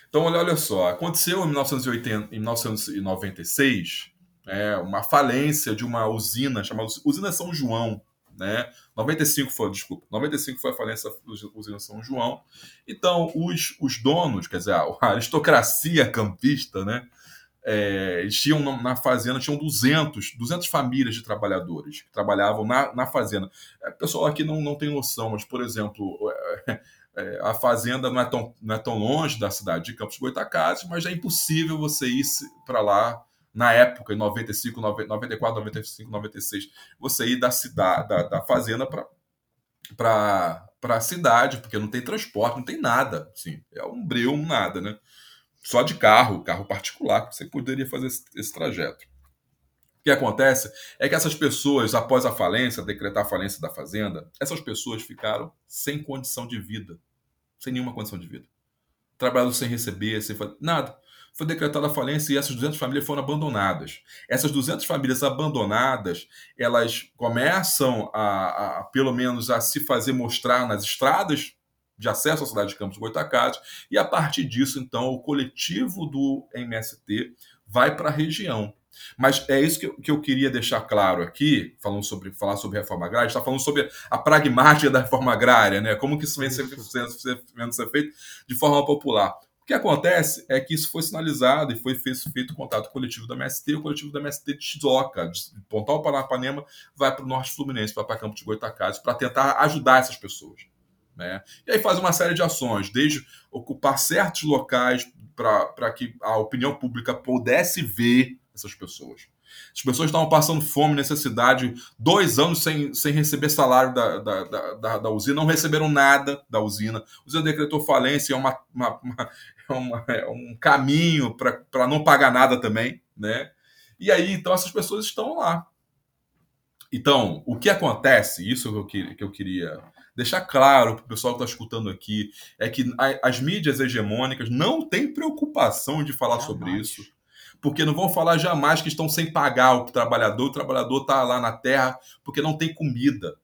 Então, olha, olha só, aconteceu em, 1980, em 1996 é, uma falência de uma usina chamada Usina São João, né? 95 foi, desculpa, 95 foi a falência da usina São João. Então, os, os donos, quer dizer, a aristocracia campista, né? É, eles tinham na fazenda tinham 200, 200 famílias de trabalhadores que trabalhavam na, na fazenda. É, pessoal aqui não, não tem noção, mas, por exemplo, é, é, a fazenda não é, tão, não é tão longe da cidade de Campos Goitacazes, mas é impossível você ir para lá na época, em 95, 94, 95, 96, você ir da cidade, da, da fazenda para para a cidade, porque não tem transporte, não tem nada, assim, é um breu, um nada, né? Só de carro, carro particular, que você poderia fazer esse, esse trajeto. O que acontece é que essas pessoas, após a falência, decretar a falência da fazenda, essas pessoas ficaram sem condição de vida, sem nenhuma condição de vida. Trabalhando sem receber, sem fazer nada foi decretada a falência e essas 200 famílias foram abandonadas. Essas 200 famílias abandonadas, elas começam a, a pelo menos, a se fazer mostrar nas estradas de acesso à cidade de Campos Goitacazes, e a partir disso, então, o coletivo do MST vai para a região. Mas é isso que eu, que eu queria deixar claro aqui, falando sobre, falar sobre reforma agrária, está falando sobre a pragmática da reforma agrária, né? como que isso vem sendo, sendo, ser feito de forma popular que acontece é que isso foi sinalizado e foi feito contato coletivo da MST, o coletivo da MST desloca, de Pontal Paranapanema, vai para o Norte Fluminense, vai para Campo de Goitacazes, para tentar ajudar essas pessoas. Né? E aí faz uma série de ações, desde ocupar certos locais para que a opinião pública pudesse ver essas pessoas. As pessoas estavam passando fome, necessidade, dois anos sem, sem receber salário da, da, da, da, usina, não receberam nada da usina. A usina decretou falência, é, uma, uma, uma uma, é um caminho para não pagar nada também, né? E aí, então, essas pessoas estão lá. Então, o que acontece, isso que eu, que, que eu queria deixar claro para o pessoal que está escutando aqui, é que a, as mídias hegemônicas não têm preocupação de falar Jamais. sobre isso porque não vão falar jamais que estão sem pagar o trabalhador, o trabalhador está lá na terra porque não tem comida.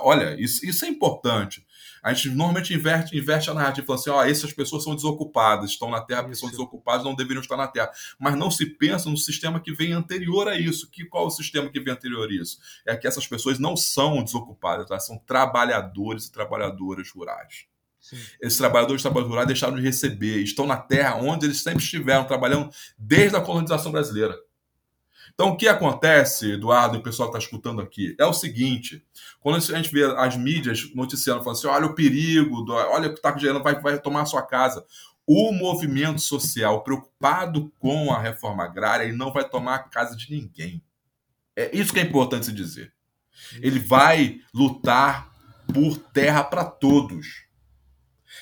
Olha, isso, isso é importante. A gente normalmente inverte, inverte a narrativa, falando assim: ó, essas pessoas são desocupadas, estão na Terra porque são desocupadas, não deveriam estar na Terra. Mas não se pensa no sistema que vem anterior a isso. Que, qual é o sistema que vem anterior a isso? É que essas pessoas não são desocupadas, elas são trabalhadores e trabalhadoras rurais. Sim. Esses trabalhadores e trabalhadoras rurais deixaram de receber, estão na terra onde eles sempre estiveram, trabalhando desde a colonização brasileira. Então, o que acontece, Eduardo, e o pessoal que está escutando aqui, é o seguinte: quando a gente vê as mídias noticiando, falando assim, olha o perigo, olha o que está gerando, vai, vai tomar a sua casa. O movimento social preocupado com a reforma agrária, ele não vai tomar a casa de ninguém. É isso que é importante se dizer. Ele vai lutar por terra para todos.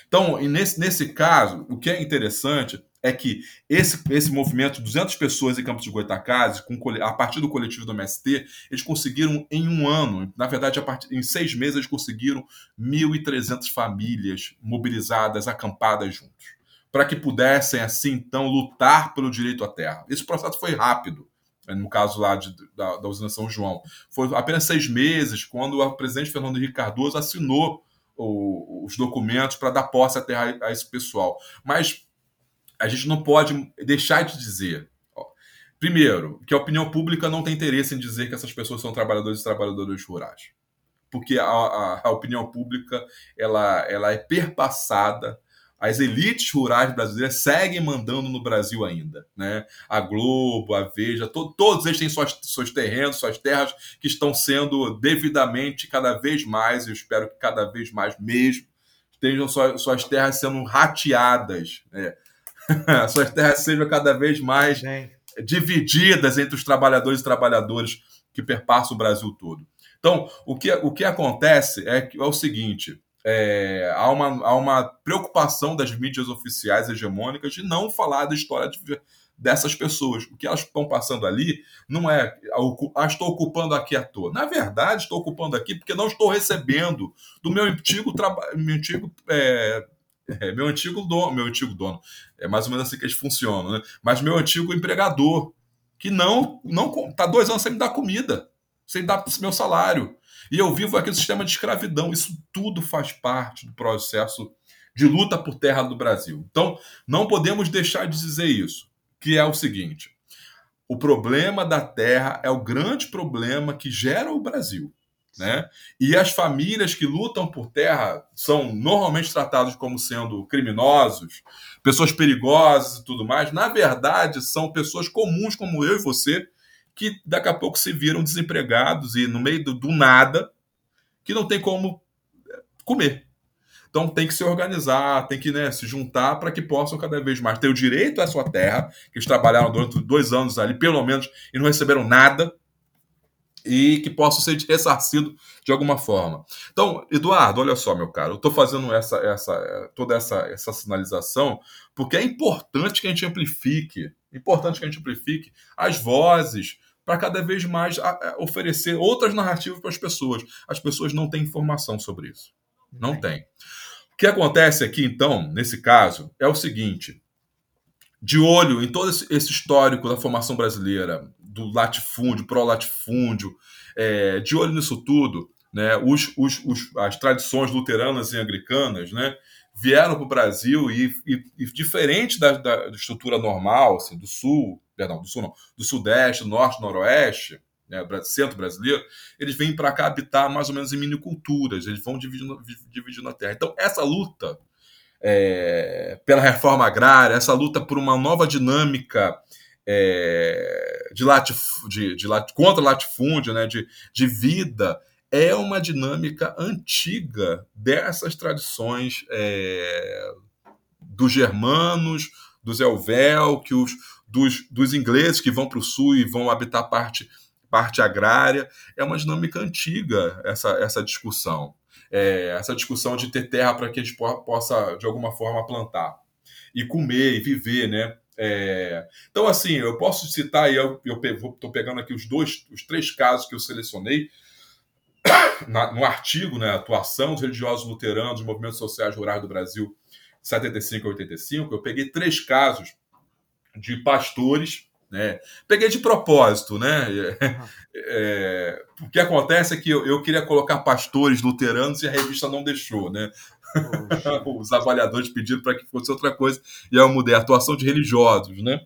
Então, nesse, nesse caso, o que é interessante é que esse, esse movimento, 200 pessoas em Campos de Goitacazes, com, a partir do coletivo do MST, eles conseguiram em um ano, na verdade, a partir, em seis meses, eles conseguiram 1.300 famílias mobilizadas, acampadas juntos, para que pudessem, assim, então, lutar pelo direito à terra. Esse processo foi rápido né, no caso lá de, da, da usina São João. Foi apenas seis meses quando o presidente Fernando Henrique Cardoso assinou o, os documentos para dar posse à terra a esse pessoal. Mas a gente não pode deixar de dizer. Primeiro, que a opinião pública não tem interesse em dizer que essas pessoas são trabalhadores e trabalhadoras rurais. Porque a, a, a opinião pública ela, ela é perpassada as elites rurais brasileiras seguem mandando no Brasil ainda. Né? A Globo, a Veja, to todos eles têm suas, seus terrenos, suas terras que estão sendo devidamente, cada vez mais, eu espero que cada vez mais mesmo, estejam suas, suas terras sendo rateadas. Né? suas terras sejam cada vez mais divididas entre os trabalhadores e trabalhadoras que perpassam o Brasil todo. Então, o que, o que acontece é, é o seguinte: é, há, uma, há uma preocupação das mídias oficiais hegemônicas de não falar da história de, dessas pessoas. O que elas estão passando ali não é ah, estou ocupando aqui à toa. Na verdade, estou ocupando aqui porque não estou recebendo do meu antigo trabalho, meu antigo é, é, meu antigo dono, meu antigo dono, é mais ou menos assim que eles funcionam, né? Mas meu antigo empregador, que não não tá dois anos sem me dar comida, sem dar meu salário. E eu vivo aquele sistema de escravidão. Isso tudo faz parte do processo de luta por terra do Brasil. Então, não podemos deixar de dizer isso, que é o seguinte: o problema da terra é o grande problema que gera o Brasil. Né? E as famílias que lutam por terra são normalmente tratadas como sendo criminosos, pessoas perigosas e tudo mais. Na verdade, são pessoas comuns como eu e você que daqui a pouco se viram desempregados e no meio do, do nada, que não tem como é, comer. Então tem que se organizar, tem que né, se juntar para que possam cada vez mais ter o direito à sua terra, que eles trabalharam durante dois anos ali, pelo menos, e não receberam nada, e que possam ser ressarcidos de alguma forma. Então, Eduardo, olha só, meu caro, eu estou fazendo essa, essa, toda essa, essa sinalização porque é importante que a gente amplifique, importante que a gente amplifique as vozes, para cada vez mais oferecer outras narrativas para as pessoas. As pessoas não têm informação sobre isso. Não tem. O que acontece aqui, então, nesse caso, é o seguinte: de olho em todo esse histórico da formação brasileira, do latifúndio, pró-latifúndio, é, de olho nisso tudo, né, os, os, os, as tradições luteranas e anglicanas né, vieram para o Brasil e, e, e, diferente da, da, estrutura normal, assim, do sul, perdão, do sul não, do sudeste, norte, noroeste, né, centro brasileiro, eles vêm para cá habitar mais ou menos em miniculturas, eles vão dividindo, dividindo a terra. Então, essa luta é, pela reforma agrária, essa luta por uma nova dinâmica é, de, latif, de, de lat, contra latifúndio, né, de, de vida, é uma dinâmica antiga dessas tradições é, dos germanos, dos elvéuquios, dos, dos ingleses que vão para o sul e vão habitar parte, parte agrária. É uma dinâmica antiga essa, essa discussão. É, essa discussão de ter terra para que a gente possa, de alguma forma, plantar e comer e viver, né? É, então, assim, eu posso citar, e eu estou pegando aqui os dois, os três casos que eu selecionei na, no artigo, né, Atuação dos Religiosos Luteranos, dos Movimentos Sociais Rurais do Brasil, 75 a 85, eu peguei três casos de pastores, né? Peguei de propósito, né? É, o que acontece é que eu, eu, queria colocar pastores luteranos e a revista não deixou, né? Os avaliadores pediram para que fosse outra coisa e eu mudei a atuação de religiosos, né?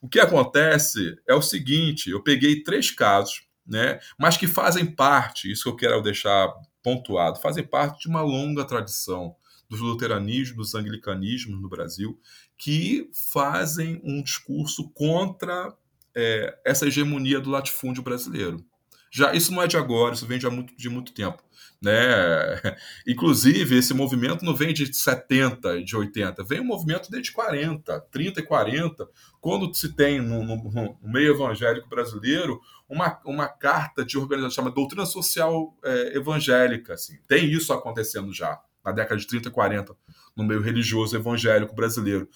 O que acontece é o seguinte: eu peguei três casos, né? Mas que fazem parte, isso que eu quero deixar pontuado, fazem parte de uma longa tradição dos luteranismos, dos anglicanismos no Brasil, que fazem um discurso contra é, essa hegemonia do latifúndio brasileiro. Já isso não é de agora, isso vem de muito, de muito tempo. Né? Inclusive, esse movimento não vem de 70, de 80, vem um movimento desde 40, 30 e 40, quando se tem no, no, no meio evangélico brasileiro uma, uma carta de organização chamada Doutrina Social é, Evangélica. Assim. Tem isso acontecendo já, na década de 30 e 40 no meio religioso evangélico brasileiro.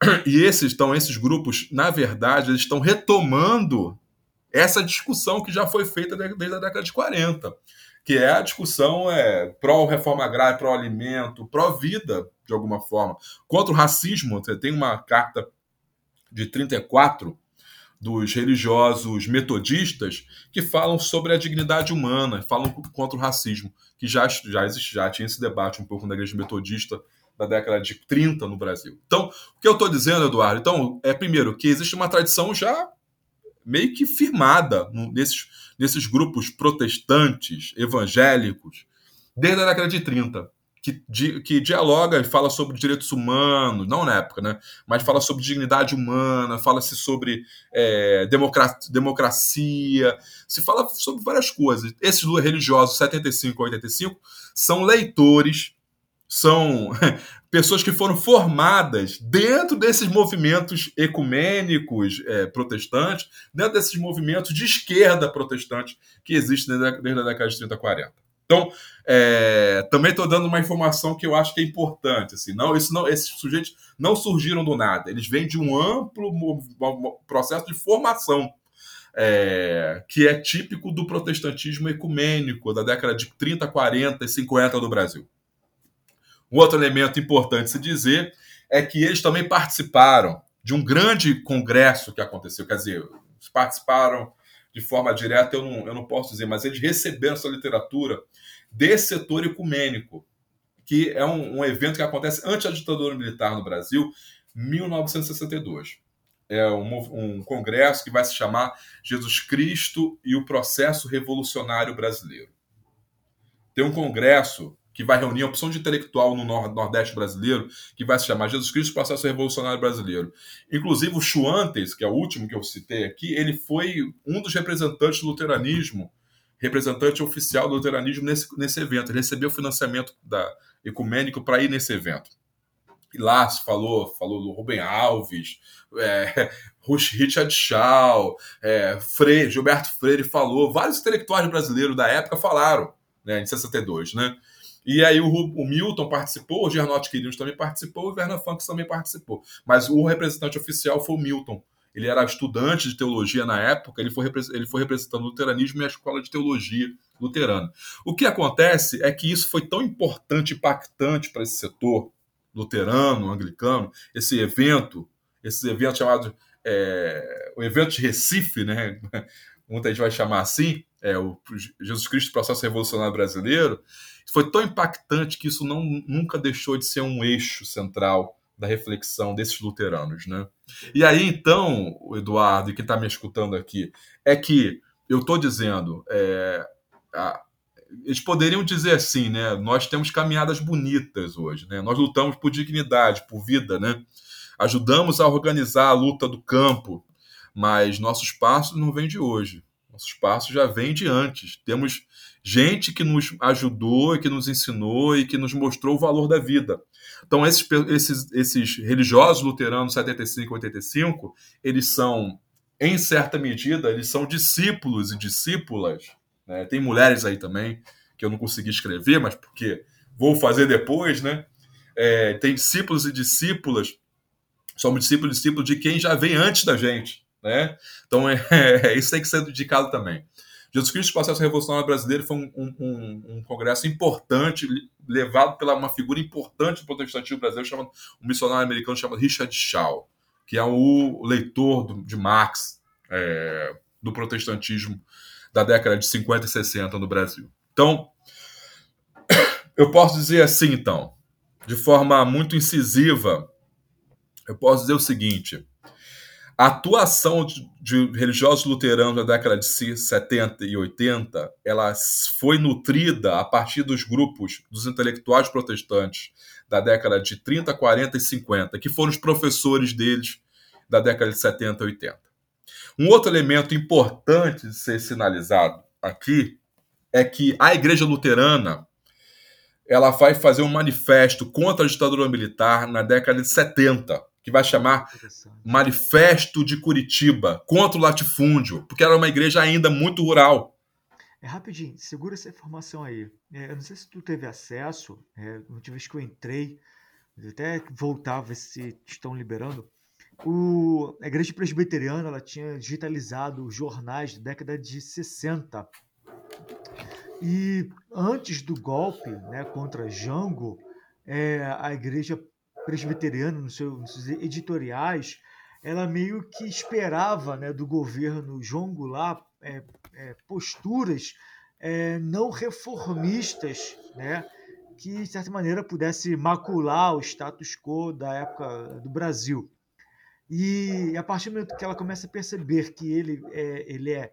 E esses, então, esses grupos, na verdade, eles estão retomando essa discussão que já foi feita desde a década de 40, que é a discussão é, pró-reforma agrária, pró-alimento, pró-vida, de alguma forma, contra o racismo. Você tem uma carta de 34 dos religiosos metodistas que falam sobre a dignidade humana, falam contra o racismo, que já, já existe, já tinha esse debate um pouco na igreja metodista da década de 30 no Brasil. Então, o que eu estou dizendo, Eduardo? Então, é primeiro que existe uma tradição já meio que firmada nesses, nesses grupos protestantes, evangélicos, desde a década de 30, que, que dialoga e fala sobre direitos humanos, não na época, né? Mas fala sobre dignidade humana, fala-se sobre é, democracia, se fala sobre várias coisas. Esses religiosos, 75 a 85, são leitores, são pessoas que foram formadas dentro desses movimentos ecumênicos é, protestantes, dentro desses movimentos de esquerda protestante que existem desde a década de 30 40. Então, é, também estou dando uma informação que eu acho que é importante. Assim, não, isso não, esses sujeitos não surgiram do nada, eles vêm de um amplo processo de formação. É, que é típico do protestantismo ecumênico da década de 30, 40 e 50 do Brasil. Um outro elemento importante se dizer é que eles também participaram de um grande congresso que aconteceu, quer dizer, participaram de forma direta, eu não, eu não posso dizer, mas eles receberam essa literatura desse setor ecumênico, que é um, um evento que acontece antes da ditadura militar no Brasil, 1962. É um, um congresso que vai se chamar Jesus Cristo e o Processo Revolucionário Brasileiro. Tem um congresso que vai reunir a opção de intelectual no Nordeste brasileiro, que vai se chamar Jesus Cristo Processo Revolucionário Brasileiro. Inclusive, o Chuantes, que é o último que eu citei aqui, ele foi um dos representantes do luteranismo, representante oficial do luteranismo nesse, nesse evento. Ele recebeu financiamento da ecumênico para ir nesse evento. E lá se falou, falou do Rubem Alves, é, Richard Shaw, é, Freire, Gilberto Freire falou, vários intelectuais brasileiros da época falaram, né, em 62, né? E aí o, o Milton participou, o Gernotti Quirinos também participou, o Werner Funks também participou. Mas o representante oficial foi o Milton. Ele era estudante de teologia na época, ele foi, ele foi representando o luteranismo e a escola de teologia luterana. O que acontece é que isso foi tão importante, impactante para esse setor luterano, anglicano, esse evento, esse evento chamado é, o evento de Recife, né? Muita gente vai chamar assim, é o Jesus Cristo Processo Revolucionário Brasileiro, foi tão impactante que isso não, nunca deixou de ser um eixo central da reflexão desses luteranos, né? E aí, então, Eduardo, e quem está me escutando aqui, é que eu estou dizendo, é, a, eles poderiam dizer assim, né? Nós temos caminhadas bonitas hoje, né? Nós lutamos por dignidade, por vida, né? Ajudamos a organizar a luta do campo, mas nossos passos não vêm de hoje. Nossos passos já vêm de antes. Temos gente que nos ajudou e que nos ensinou e que nos mostrou o valor da vida. Então, esses, esses, esses religiosos luteranos 75 e 85, eles são, em certa medida, eles são discípulos e discípulas. Né? Tem mulheres aí também, que eu não consegui escrever, mas porque vou fazer depois, né? É, tem discípulos e discípulas, somos discípulos e discípulos de quem já vem antes da gente. Né? Então, é, é, isso tem que ser dedicado também. Jesus Cristo Processo Revolucionário Brasileiro foi um, um, um, congresso importante, levado pela uma figura importante do protestantismo brasileiro, chamado, um missionário americano chamado Richard Shaw, que é o leitor do, de Marx é, do protestantismo da década de 50 e 60 no Brasil. Então, eu posso dizer assim, então, de forma muito incisiva, eu posso dizer o seguinte: a atuação de, religiosos luteranos da década de 70 e 80 ela foi nutrida a partir dos grupos dos intelectuais protestantes da década de 30, 40 e 50, que foram os professores deles da década de 70 e 80. Um outro elemento importante de ser sinalizado aqui é que a Igreja Luterana ela vai fazer um manifesto contra a ditadura militar na década de 70 que vai chamar Manifesto de Curitiba contra o latifúndio, porque era uma igreja ainda muito rural. É rapidinho, segura essa informação aí. É, eu não sei se tu teve acesso, é, última vez que eu entrei, até voltar ver se estão liberando. O, a igreja presbiteriana ela tinha digitalizado jornais da década de 60. E antes do golpe né, contra Jango, é, a igreja presbiteriana, nos seus editoriais, ela meio que esperava né, do governo João Goulart é, é, posturas é, não reformistas, né, que de certa maneira pudesse macular o status quo da época do Brasil. E a partir do momento que ela começa a perceber que ele é, ele é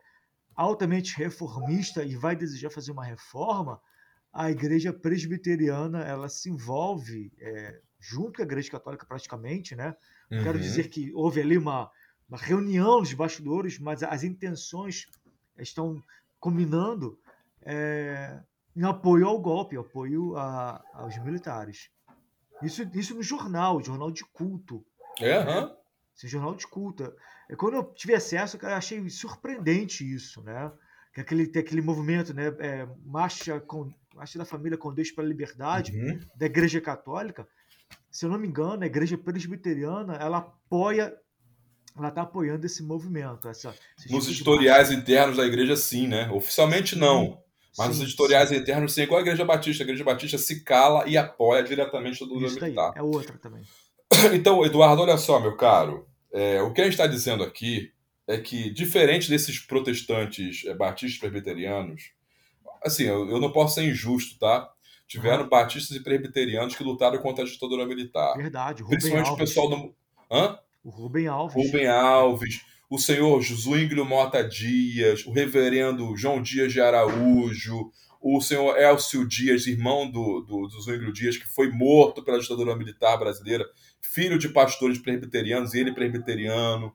altamente reformista e vai desejar fazer uma reforma, a igreja presbiteriana ela se envolve é, junto com a igreja católica praticamente, né? Uhum. Quero dizer que houve ali uma, uma reunião nos bastidores, mas as intenções estão combinando é, em apoio ao golpe, apoio a, aos militares. Isso, isso no jornal, jornal de culto. É, né? Esse jornal de culto. Quando eu tive acesso, eu achei surpreendente isso, né? Que aquele, tem aquele movimento, né? É, marcha, com, marcha da Família com Deus para a Liberdade, uhum. da Igreja Católica. Se eu não me engano, a Igreja Presbiteriana, ela apoia ela está apoiando esse movimento. Essa, nos tipo historiais internos da igreja, sim, né? Oficialmente não. Mas sim, nos editoriais sim. internos, sim, igual a Igreja Batista. A Igreja Batista se cala e apoia diretamente todo mundo militar. É outra também. Então, Eduardo, olha só, meu caro. É, o que a gente está dizendo aqui é que, diferente desses protestantes é, batistas presbiterianos, assim, eu, eu, não posso ser injusto, tá? Tiveram uhum. batistas e presbiterianos que lutaram contra a ditadura militar. Verdade, Rubem Principalmente Alves. o pessoal do. Hã? O Rubem Alves. Rubem Alves o senhor Zwinglio Mota Dias, o reverendo João Dias de Araújo, o senhor Elcio Dias, irmão do, do, do Dias, que foi morto pela ditadura militar brasileira, filho de pastores presbiterianos, e ele presbiteriano,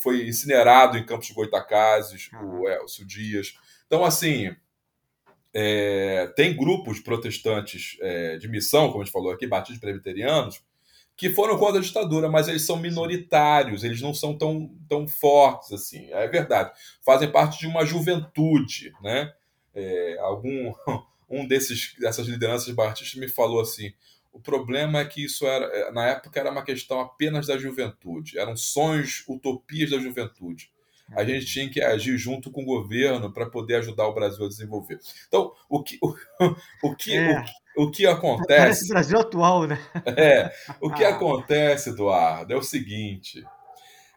foi incinerado em Campos de Goitacazes, o Elcio Dias. Então, assim, é, tem grupos protestantes é, de missão, como a gente falou aqui, batistas presbiterianos, que foram contra a ditadura, mas eles são minoritários, eles não são tão, tão fortes assim. É verdade. Fazem parte de uma juventude, né? É, algum um desses dessas lideranças batistas me falou assim: o problema é que isso era na época era uma questão apenas da juventude, eram sonhos, utopias da juventude. A gente tinha que agir junto com o governo para poder ajudar o Brasil a desenvolver. Então, o que, o, o que, é. o, o que acontece. Parece Brasil atual, né? É. O que ah. acontece, Eduardo, é o seguinte: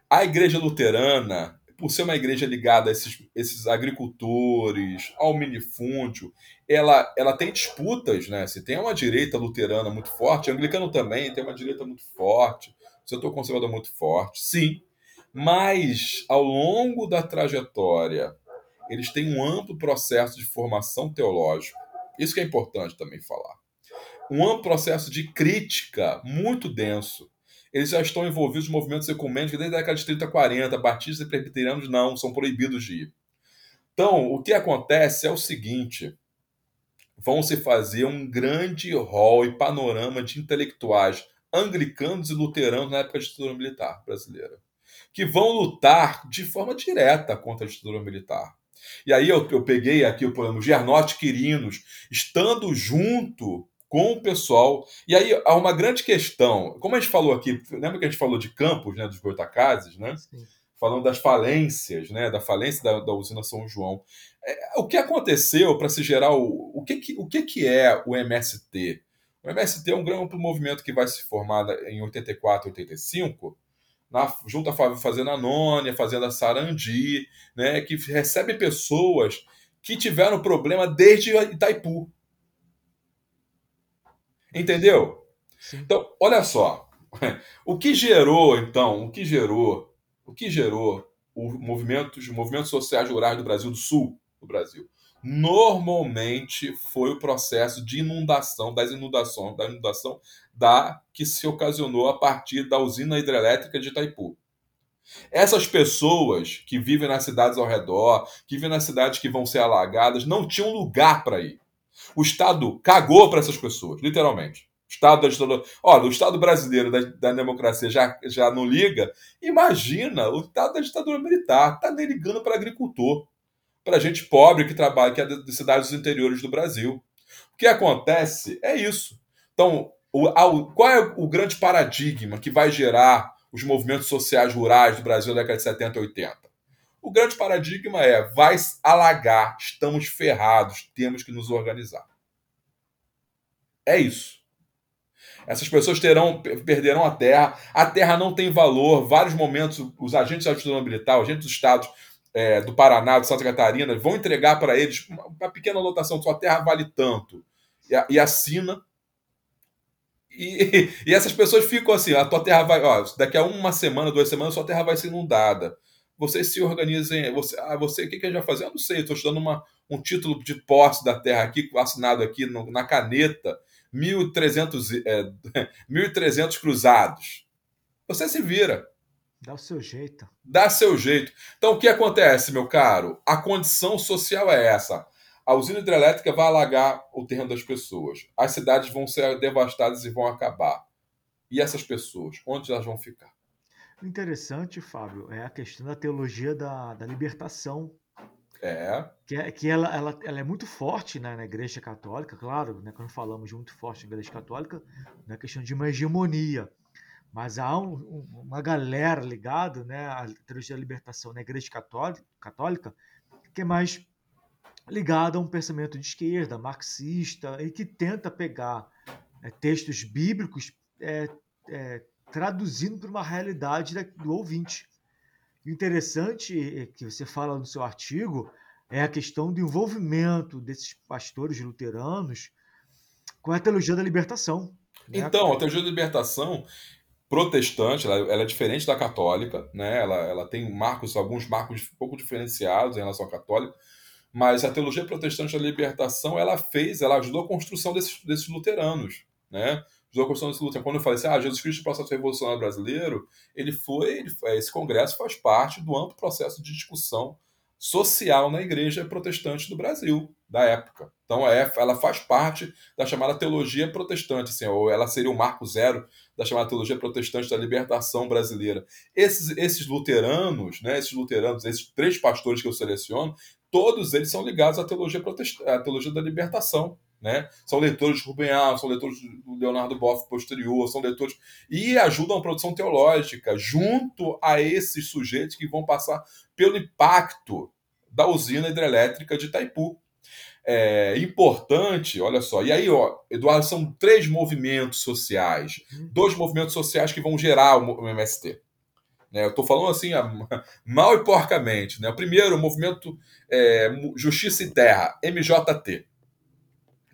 a igreja luterana, por ser uma igreja ligada a esses, esses agricultores, ao minifúndio, ela, ela tem disputas, né? Se tem uma direita luterana muito forte, anglicano também tem uma direita muito forte, o setor conservador muito forte, sim. Mas, ao longo da trajetória, eles têm um amplo processo de formação teológica isso que é importante também falar. Um amplo processo de crítica muito denso. Eles já estão envolvidos em movimentos ecumênicos desde a década de 30, 40. Batistas e presbiterianos não, são proibidos de ir. Então, o que acontece é o seguinte: vão se fazer um grande rol e panorama de intelectuais anglicanos e luteranos na época da ditadura militar brasileira, que vão lutar de forma direta contra a ditadura militar. E aí eu, eu peguei aqui o poema Gernote Quirinos, estando junto com o pessoal. E aí há uma grande questão. Como a gente falou aqui, lembra que a gente falou de campos, né, dos Goitacazes, né? Sim. Falando das falências, né, da falência da, da usina São João. É, o que aconteceu para se gerar o, o que, que, o que, que é o MST? O MST é um grande movimento que vai se formar em 84, 85, na, junto à Fazenda Nônia, Fazenda Sarandi, né, que recebe pessoas que tiveram problema desde Itaipu. Entendeu? Sim. Então, olha só. O que gerou, então, o que gerou, o que gerou o movimento, os movimentos sociais rurais do Brasil, do sul do Brasil? Normalmente foi o processo de inundação, das inundações, da inundação da que se ocasionou a partir da usina hidrelétrica de Itaipu. Essas pessoas que vivem nas cidades ao redor, que vivem nas cidades que vão ser alagadas, não tinham lugar para ir. O Estado cagou para essas pessoas, literalmente. O Estado da ditadura. Olha, o Estado brasileiro da, da, democracia já, já não liga. Imagina o Estado da ditadura militar. Está nem ligando para agricultor, para gente pobre que trabalha, que é de cidades interiores do Brasil. O que acontece é isso. Então, o, qual é o grande paradigma que vai gerar os movimentos sociais rurais do Brasil na década de 70 e 80? O grande paradigma é: vai alagar, estamos ferrados, temos que nos organizar. É isso. Essas pessoas terão, perderão a terra, a terra não tem valor. Vários momentos, os agentes da justiça os agentes dos estados é, do Paraná, de Santa Catarina, vão entregar para eles uma pequena lotação: sua terra vale tanto. E, e assina e, e, essas pessoas ficam assim: a tua terra vai, ó, daqui a uma semana, duas semanas, sua terra vai ser inundada. Vocês se organizem. Você, ah, você, o que, que a gente vai fazer? Eu não sei, estou estudando uma, um título de posse da terra aqui, assinado aqui no, na caneta, 1.300 é, 1.300 cruzados. Você se vira. Dá o seu jeito. Dá seu jeito. Então, o que acontece, meu caro? A condição social é essa. A usina hidrelétrica vai alagar o terreno das pessoas. As cidades vão ser devastadas e vão acabar. E essas pessoas, onde elas vão ficar? O interessante, Fábio, é a questão da teologia da, da libertação. É. Que, é, que ela, ela, ela é muito forte né, na Igreja Católica, claro, né, quando falamos de muito forte na Igreja Católica, na questão de uma hegemonia. Mas há um, um, uma galera ligada né, à teologia da libertação na Igreja Católica, católica que é mais ligada a um pensamento de esquerda, marxista, e que tenta pegar é, textos bíblicos é, é, traduzindo para uma realidade do ouvinte. O interessante que você fala no seu artigo é a questão do envolvimento desses pastores luteranos com a teologia da libertação. Né? Então, a teologia da libertação protestante, ela, ela, é diferente da católica, né? ela, ela tem marcos, alguns marcos um pouco diferenciados em relação à católica, mas a teologia protestante da libertação, ela fez, ela ajudou a construção desses, desses luteranos, né? Ajudou a construção desses luteranos. Quando eu falei assim, ah, Jesus Cristo, processo revolucionário brasileiro, ele foi, ele, esse congresso faz parte do amplo processo de discussão social na igreja protestante do Brasil, da época. Então, é, ela faz parte da chamada teologia protestante, assim, ou ela seria o marco zero da chamada teologia protestante da libertação brasileira. Esses, esses luteranos, né, esses luteranos, esses três pastores que eu seleciono, todos eles são ligados à teologia, protest... à teologia da libertação. Né? São leitores de Rubem Alves, são leitores do Leonardo Boff posterior, são leitores e ajudam a produção teológica junto a esses sujeitos que vão passar pelo impacto da usina hidrelétrica de Itaipu. É importante, olha só, e aí, ó, Eduardo, são três movimentos sociais, uhum. dois movimentos sociais que vão gerar o MST. Né? Eu estou falando assim, mal e porcamente. Né? O primeiro, o movimento é, Justiça e Terra, MJT.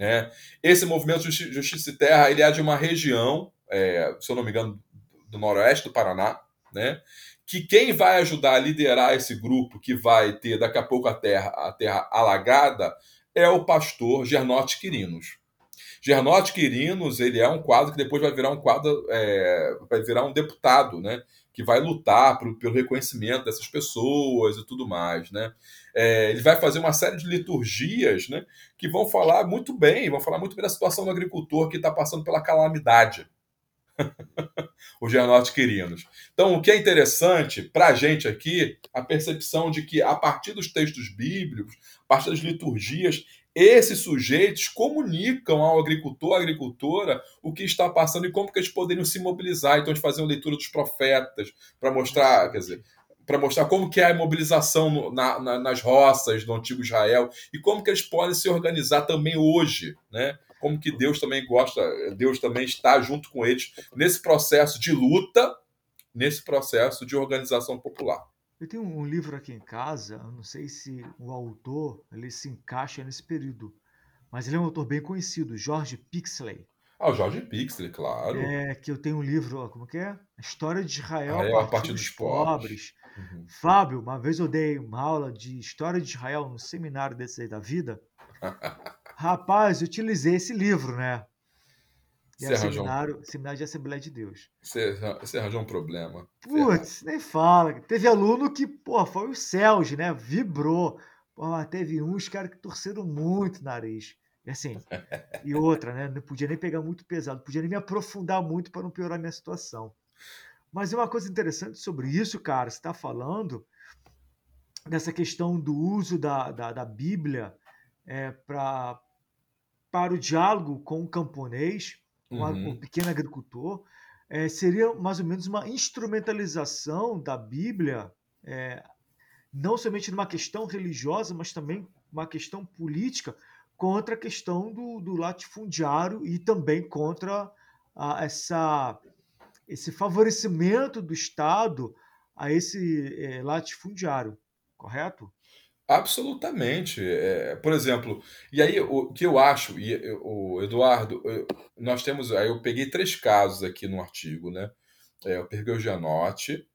Né? Esse movimento Justiça e Terra ele é de uma região, é, se eu não me engano, do noroeste do Paraná, né? que quem vai ajudar a liderar esse grupo que vai ter daqui a pouco a terra, a terra alagada é o pastor Gernote Quirinos. Gernote Quirinos ele é um quadro que depois vai virar um quadro, é, vai virar um deputado, né? Que vai lutar por, pelo reconhecimento dessas pessoas e tudo mais, né? É, ele vai fazer uma série de liturgias, né, que vão falar muito bem, vão falar muito bem da situação do agricultor que está passando pela calamidade. o Gianotti Quirinos. Então, o que é interessante para a gente aqui, a percepção de que a partir dos textos bíblicos, a partir das liturgias, esses sujeitos comunicam ao agricultor, à agricultora, o que está passando e como que eles poderiam se mobilizar. Então, eles faziam leitura dos profetas para mostrar, quer dizer, para mostrar como que é a mobilização no, na, na, nas roças do antigo Israel e como que eles podem se organizar também hoje, né? Como que Deus também gosta, Deus também está junto com eles nesse processo de luta, nesse processo de organização popular. Eu tenho um livro aqui em casa, não sei se o autor ele se encaixa nesse período, mas ele é um autor bem conhecido, George Pixley. Ah, o George Pixley, claro. É, que eu tenho um livro, como que é? A História de Israel ah, é, a partir, a partir dos, dos pobres. pobres. Uhum. Fábio, uma vez eu dei uma aula de História de Israel no seminário desse aí da vida. Rapaz, eu utilizei esse livro, né? E é seminário, um... seminário de Assembleia de Deus. Você, você arranjou um problema. Putz, nem fala. Teve aluno que, pô, foi o Celge, né? Vibrou. Pô, mas teve uns caras que torceram muito o nariz. E assim, e outra, né? Não podia nem pegar muito pesado, não podia nem me aprofundar muito para não piorar a minha situação. Mas é uma coisa interessante sobre isso, cara, você está falando dessa questão do uso da, da, da Bíblia é, pra, para o diálogo com o camponês, uhum. o pequeno agricultor, é, seria mais ou menos uma instrumentalização da Bíblia, é, não somente numa questão religiosa, mas também uma questão política, contra a questão do, do latifundiário e também contra a, essa, esse favorecimento do Estado a esse é, latifundiário, correto? Absolutamente. É, por exemplo, e aí o que eu acho, e o Eduardo, eu, nós temos, aí eu peguei três casos aqui no artigo, né? É, eu peguei o Gianotti,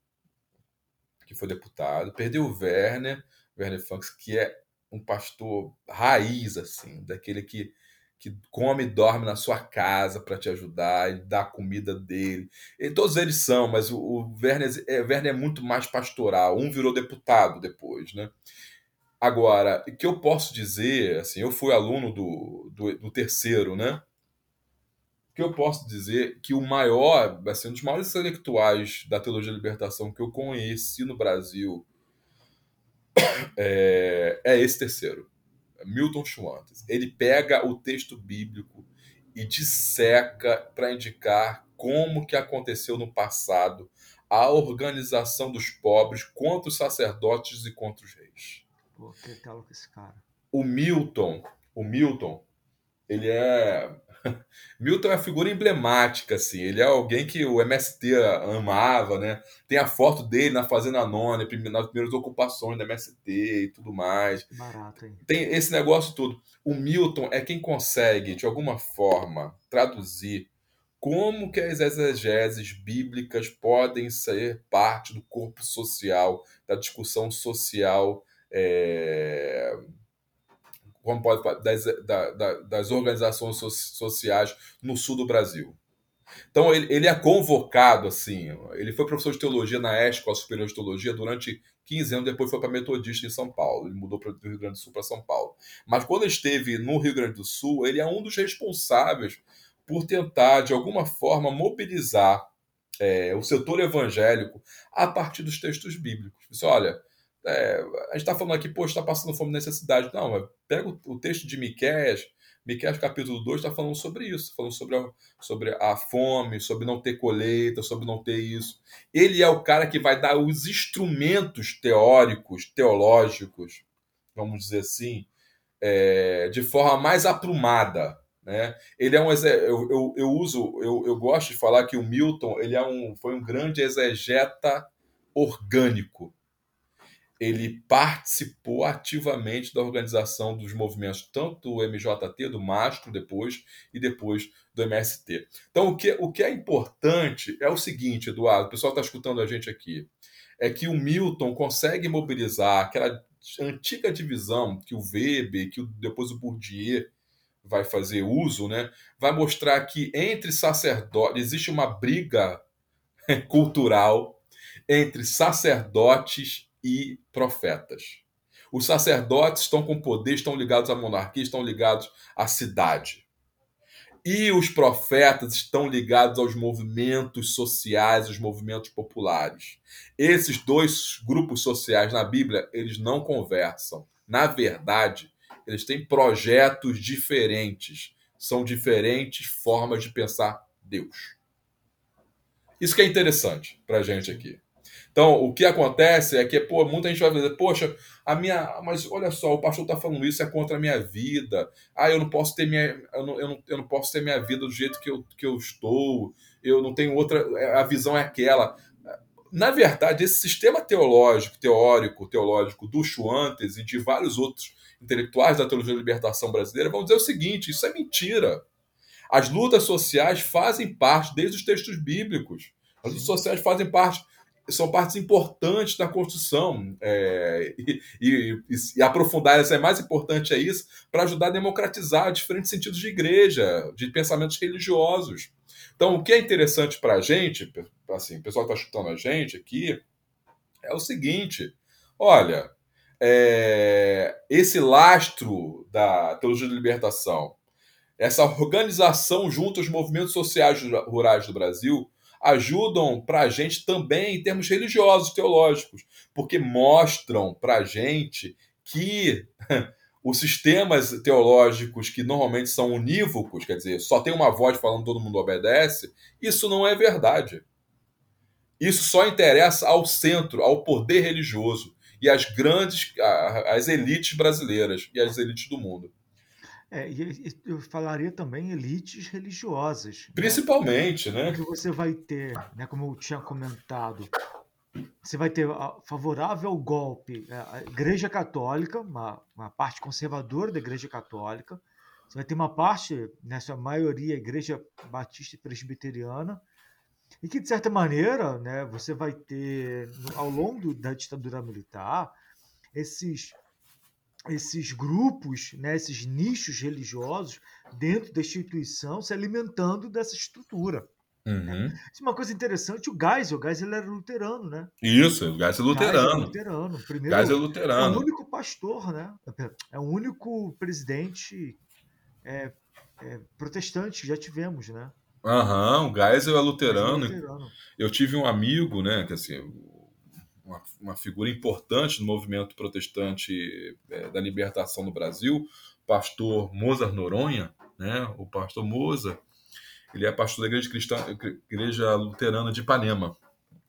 que foi deputado, perdi o Werner, Werner Funks, que é um pastor raiz, assim, daquele que, que come e dorme na sua casa para te ajudar, ele dá a comida dele. E todos eles são, mas o, o Werner, é, Werner é muito mais pastoral. Um virou deputado depois, né? Agora, o que eu posso dizer, assim, eu fui aluno do, do, do terceiro, né? O que eu posso dizer que o maior, assim, um dos maiores intelectuais da teologia da libertação que eu conheci no Brasil é, é esse terceiro, Milton Schwantes. Ele pega o texto bíblico e disseca para indicar como que aconteceu no passado a organização dos pobres contra os sacerdotes e contra os reis. Com esse cara? O Milton, o Milton, ele é Milton é uma figura emblemática, assim. Ele é alguém que o MST amava, né? Tem a foto dele na Fazenda Nona, nas primeiras ocupações da MST e tudo mais. Barato, hein? Tem esse negócio todo. O Milton é quem consegue, de alguma forma, traduzir como que as exegeses bíblicas podem ser parte do corpo social, da discussão social é, como pode das, da, das organizações sociais no sul do Brasil. Então ele, ele é convocado assim. Ele foi professor de teologia na Escola Superior de Teologia durante 15 anos, depois foi para Metodista em São Paulo. Ele mudou para o Rio Grande do Sul para São Paulo. Mas quando esteve no Rio Grande do Sul, ele é um dos responsáveis por tentar, de alguma forma, mobilizar é, o setor evangélico a partir dos textos bíblicos. Disse, olha, é, a gente está falando aqui, poxa, está passando fome necessidade. Não, pega o, o texto de Miqués, Miqués capítulo 2 está falando sobre isso, falando sobre a, sobre a fome, sobre não ter colheita, sobre não ter isso. Ele é o cara que vai dar os instrumentos teóricos, teológicos, vamos dizer assim, é, de forma mais aprumada. Né? Ele é um eu, eu, eu uso, eu, eu gosto de falar que o Milton ele é um, foi um grande exegeta orgânico ele participou ativamente da organização dos movimentos, tanto do MJT, do Mastro, depois, e depois do MST. Então, o que, o que é importante é o seguinte, Eduardo, o pessoal está escutando a gente aqui, é que o Milton consegue mobilizar aquela antiga divisão que o Weber, que depois o Bourdieu vai fazer uso, né, vai mostrar que entre sacerdotes existe uma briga cultural entre sacerdotes e profetas. Os sacerdotes estão com poder, estão ligados à monarquia, estão ligados à cidade. E os profetas estão ligados aos movimentos sociais, os movimentos populares. Esses dois grupos sociais na Bíblia, eles não conversam. Na verdade, eles têm projetos diferentes. São diferentes formas de pensar Deus. Isso que é interessante para a gente aqui. Então, o que acontece é que pô, muita gente vai dizer, poxa, a minha. Mas olha só, o pastor está falando isso, é contra a minha vida. Ah, eu não posso ter minha. Eu não, eu não, eu não posso ter minha vida do jeito que eu, que eu estou, eu não tenho outra. A visão é aquela. Na verdade, esse sistema teológico, teórico, teológico do Schwantes e de vários outros intelectuais da teologia da libertação brasileira vão dizer o seguinte: isso é mentira. As lutas sociais fazem parte desde os textos bíblicos. As lutas sociais fazem parte são partes importantes da construção é, e, e, e, aprofundar essa é mais importante é isso para ajudar a democratizar diferentes sentidos de igreja, de pensamentos religiosos. Então, o que é interessante para a gente, assim, o pessoal está chutando a gente aqui, é o seguinte: olha, é, esse lastro da teologia de libertação, essa organização junto aos movimentos sociais rurais do Brasil, ajudam para a gente também em termos religiosos, teológicos, porque mostram para a gente que os sistemas teológicos que normalmente são unívocos, quer dizer, só tem uma voz falando todo mundo obedece, isso não é verdade. Isso só interessa ao centro, ao poder religioso e às grandes, às elites brasileiras e às elites do mundo. É, e eu falaria também elites religiosas. Né? Principalmente, né? né? Que você vai ter, né, como eu tinha comentado, você vai ter favorável ao golpe é, a Igreja Católica, uma, uma parte conservadora da Igreja Católica. Você vai ter uma parte, nessa maioria, Igreja Batista e Presbiteriana, e que, de certa maneira, né, você vai ter, ao longo da ditadura militar, esses esses grupos, né, esses nichos religiosos dentro da instituição se alimentando dessa estrutura. Uhum. Né? Isso é uma coisa interessante, o Geisel, o Geisel era luterano, né? Isso, o Geisel é luterano. Geisel é luterano. Primeiro, Geisel é luterano. É o único pastor, né? É o único presidente é, é, protestante que já tivemos, né? Aham, uhum, o Geisel é luterano. é luterano. Eu tive um amigo, né, que assim, uma, uma figura importante no movimento protestante é, da libertação no Brasil, pastor Mozart Noronha, né? O pastor Mozart, ele é pastor da igreja cristã, igreja luterana de Ipanema,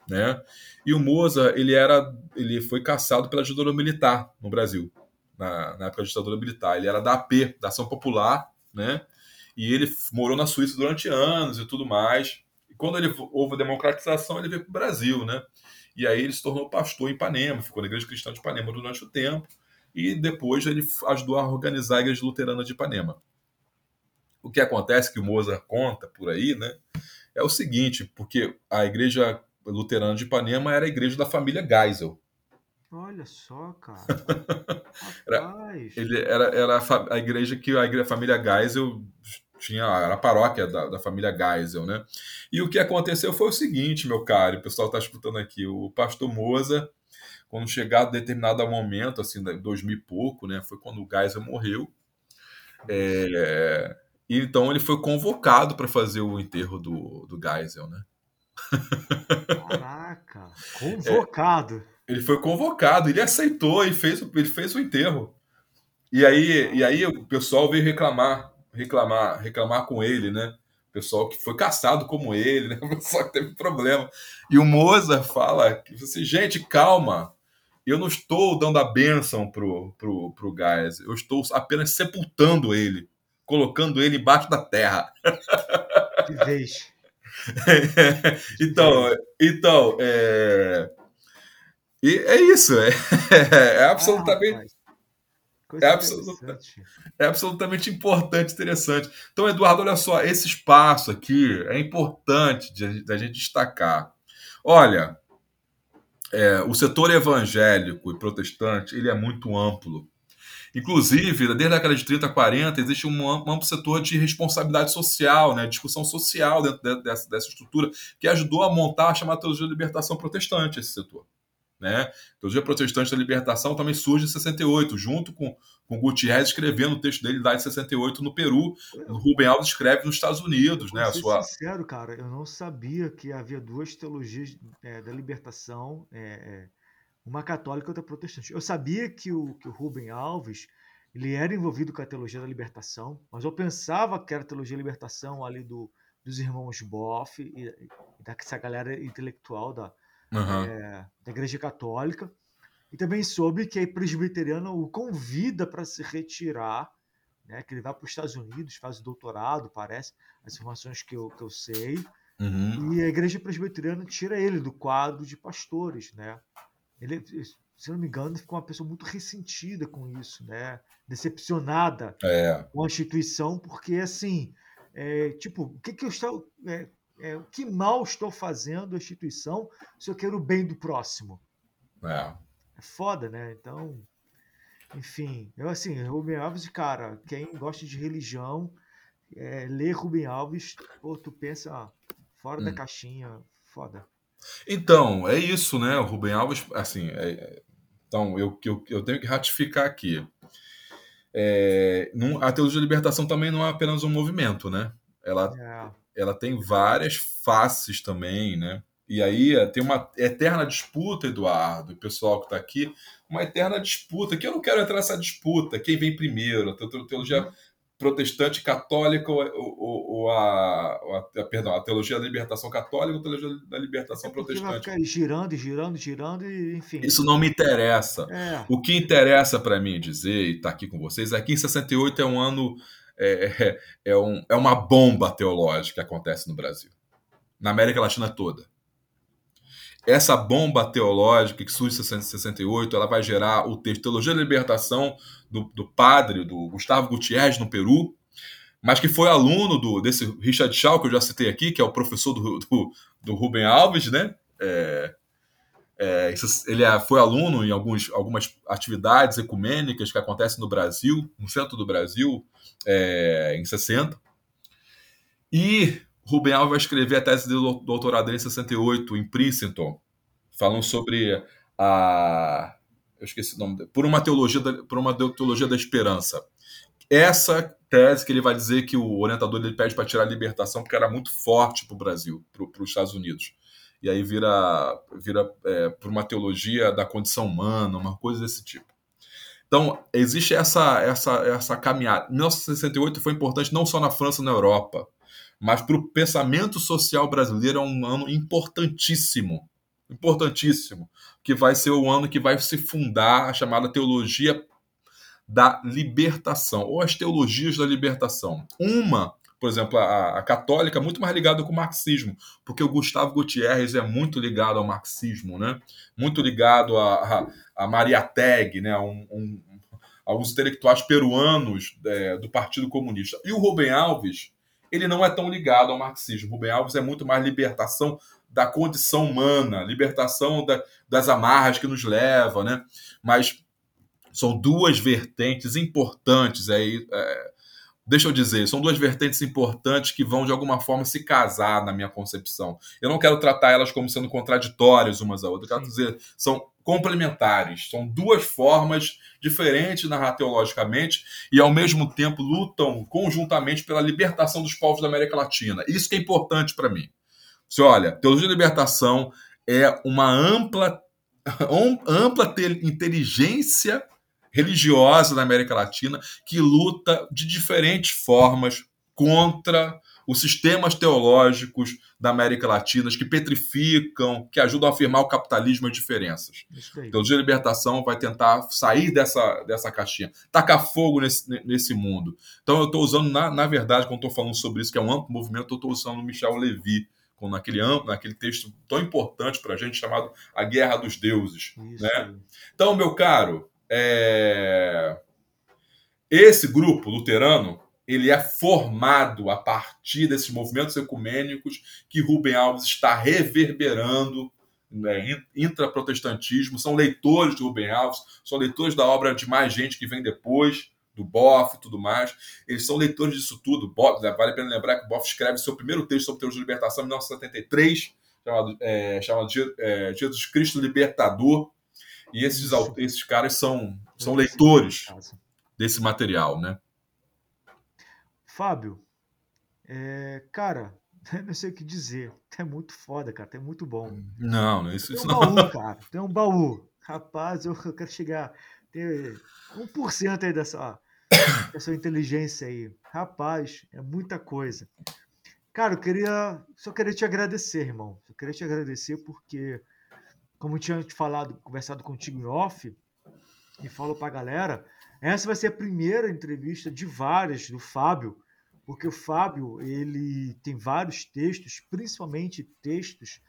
né? E o Mozart, ele era, ele foi caçado pela ditadura militar no Brasil, na, na época da ditadura militar. Ele era da AP, da Ação Popular, né? E ele morou na Suíça durante anos e tudo mais. E quando ele houve a democratização, ele veio para o Brasil, né? E aí ele se tornou pastor em Ipanema, ficou na Igreja Cristã de Ipanema durante o tempo, e depois ele ajudou a organizar a Igreja Luterana de Ipanema. O que acontece, que o Mozart conta por aí, né, é o seguinte, porque a Igreja Luterana de Ipanema era a igreja da família Geisel. Olha só, cara. era, ele era, era a, igreja que a, igreja, a família Geisel tinha a paróquia da, da, família Geisel, né? E o que aconteceu foi o seguinte, meu caro, o pessoal está escutando aqui, o pastor Moza, quando chegar a determinado momento, assim, dois mil e pouco, né? Foi quando o Geisel morreu. É, então ele foi convocado para fazer o enterro do, do Geisel, né? Caraca, convocado. É, ele foi convocado, ele aceitou e fez, ele fez o enterro. E aí, e aí o pessoal veio reclamar reclamar, reclamar com ele, né? O pessoal que foi caçado como ele, né? O pessoal que teve problema. E o Mozart fala que assim, gente, calma. Eu não estou dando a bênção pro, pro, pro Gás, eu estou apenas sepultando ele, colocando ele embaixo da terra. De vez. então, então é... E é isso, é, é absolutamente. Ah, é, absoluta, é, absolutamente importante, interessante. Então, Eduardo, olha só, esse espaço aqui é importante da gente destacar. Olha, é, o setor evangélico e protestante ele é muito amplo. Inclusive, desde a década de 30, 40, existe um amplo setor de responsabilidade social, né, discussão social dentro dessa, dessa estrutura, que ajudou a montar a chamada teologia de libertação protestante, esse setor. Né? Teologia Protestante da Libertação também surge em 68, junto com, com Gutierrez escrevendo o texto dele lá em 68 no Peru. O Rubem Alves escreve nos Estados Unidos. Né, a sua... sincero, cara, eu não sabia que havia duas teologias é, da libertação, é, é, uma católica e outra protestante. Eu sabia que o, que o Rubem Alves ele era envolvido com a teologia da libertação, mas eu pensava que era a teologia da libertação ali do, dos irmãos Boff e, e dessa galera intelectual da, uhum. é, da Igreja Católica. E também soube que a presbiteriana o convida para se retirar, né, que ele vai para os Estados Unidos, faz o doutorado, parece, as informações que eu, que eu sei. Uhum. E a Igreja Presbiteriana tira ele do quadro de pastores. Né? Ele, se não me engano, ficou uma pessoa muito ressentida com isso, né? decepcionada é. com a instituição, porque assim. É, tipo, o que, que eu estou. É, é, que mal estou fazendo a instituição se eu quero o bem do próximo? É. É foda, né? Então, enfim, eu assim, Rubem Alves, cara, quem gosta de religião, é, lê Rubem Alves, pô, tu pensa, fora hum. da caixinha, foda. Então, é isso, né? O Rubem Alves, assim, é, é então, eu, eu, eu tenho que ratificar aqui. É, a teologia da libertação também não é apenas um movimento, né? Ela, é ela tem várias faces também, né? E aí eh, tem uma eterna disputa, Eduardo, o pessoal que está aqui, uma eterna disputa, que eu não quero entrar nessa disputa, quem vem primeiro, a teologia protestante católica ou, ou, ou a, a, perdão, a teologia da libertação católica ou a teologia da libertação é protestante. Vai ficar girando, girando, girando, e, enfim. Isso não me interessa. É. O que interessa para mim dizer, e estar tá aqui com vocês, é que em 68 é um ano é, é, é, um, é uma bomba teológica que acontece no Brasil, na América Latina toda. Essa bomba teológica que surge em 68, ela vai gerar o texto Teologia da Libertação do, do padre, do Gustavo Gutierrez, no Peru, mas que foi aluno do, desse Richard Shaw, que eu já citei aqui, que é o professor do, do, do Rubem Alves, né? É, É, ele é, foi aluno em alguns, algumas atividades ecumênicas que acontecem no Brasil, no centro do Brasil, é, em 60. E Rubem Alves vai escrever a tese de doutorado dele em 68, em Princeton, falando sobre a. Eu esqueci o nome. Por uma teologia da, por uma teologia da esperança. Essa tese que ele vai dizer que o orientador ele pede para tirar a libertação porque era muito forte para o Brasil, para os Estados Unidos e aí vira, vira é, por uma teologia da condição humana, uma coisa desse tipo. Então, existe essa, essa, essa caminhada. 1968 foi importante não só na França na Europa, mas para o pensamento social brasileiro é um ano importantíssimo. Importantíssimo. Que vai ser o ano que vai se fundar a chamada teologia da libertação, ou as teologias da libertação. Uma por exemplo, a, a católica, muito mais ligada com o marxismo, porque o Gustavo Gutierrez é muito ligado ao marxismo, né? muito ligado a, a, a Maria Teg, né? Um, um, alguns intelectuais peruanos é, do Partido Comunista. E o Rubem Alves, ele não é tão ligado ao marxismo. O Rubem Alves é muito mais libertação da condição humana, libertação da, das amarras que nos levam, né? Mas são duas vertentes importantes aí. É, deixa eu dizer, são duas vertentes importantes que vão de alguma forma se casar na minha concepção. Eu não quero tratar elas como sendo contraditórias umas a outras, eu quero dizer, são complementares, são duas formas diferentes narrateologicamente e ao mesmo tempo lutam conjuntamente pela libertação dos povos da América Latina. Isso que é importante para mim. Se olha, teologia da libertação é uma ampla ampla inteligência religiosa da América Latina que luta de diferentes formas contra os sistemas teológicos da América Latina que petrificam, que ajudam a afirmar o capitalismo e as diferenças. Então, de libertação vai tentar sair dessa, dessa caixinha, tacar fogo nesse, nesse mundo. Então, eu estou usando, na, na verdade, quando estou falando sobre isso, que é um amplo movimento, eu estou usando o Michel Levy, com naquele, naquele texto tão importante para a gente chamado A Guerra dos Deuses. Né? Então, meu caro, é... Esse grupo luterano ele é formado a partir desses movimentos ecumênicos que Rubem Alves está reverberando né, intraprotestantismo, são leitores de Rubem Alves, são leitores da obra de mais gente que vem depois, do Boff e tudo mais. Eles são leitores disso tudo. Boff, né, vale a pena lembrar que Boff escreve seu primeiro texto sobre teologia de libertação em 1973, chamado, é, chamado é, Jesus Cristo Libertador, e esses, esses caras são, são leitores desse material, né? Fábio, é, cara, não sei o que dizer. É muito foda, cara. É muito bom. Não, não isso, tem um não. baú, cara. Tem um baú. Rapaz, eu quero chegar. Ter 1% aí dessa, dessa inteligência aí. Rapaz, é muita coisa. Cara, eu queria. Só queria te agradecer, irmão. Eu queria te agradecer porque como eu tinha te falado, conversado contigo em off, e falo para a galera, essa vai ser a primeira entrevista de várias do Fábio, porque o Fábio ele tem vários textos, principalmente textos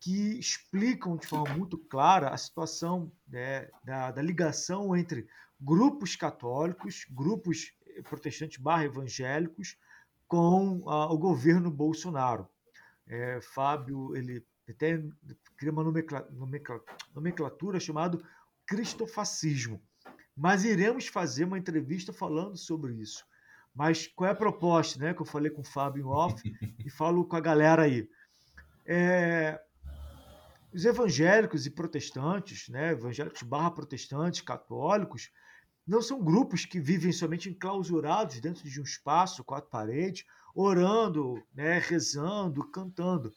que explicam de forma muito clara a situação né, da, da, ligação entre grupos católicos, grupos protestantes barra evangélicos, com uh, o governo Bolsonaro. É, Fábio ele até cria uma nomenclatura chamada cristofascismo. Mas iremos fazer uma entrevista falando sobre isso. Mas qual é a proposta, né? Que eu falei com o Fábio em off e falo com a galera aí. É, os evangélicos e protestantes, né? Evangélicos barra protestantes, católicos, não são grupos que vivem somente enclausurados dentro de um espaço, quatro paredes, orando, né, rezando, cantando.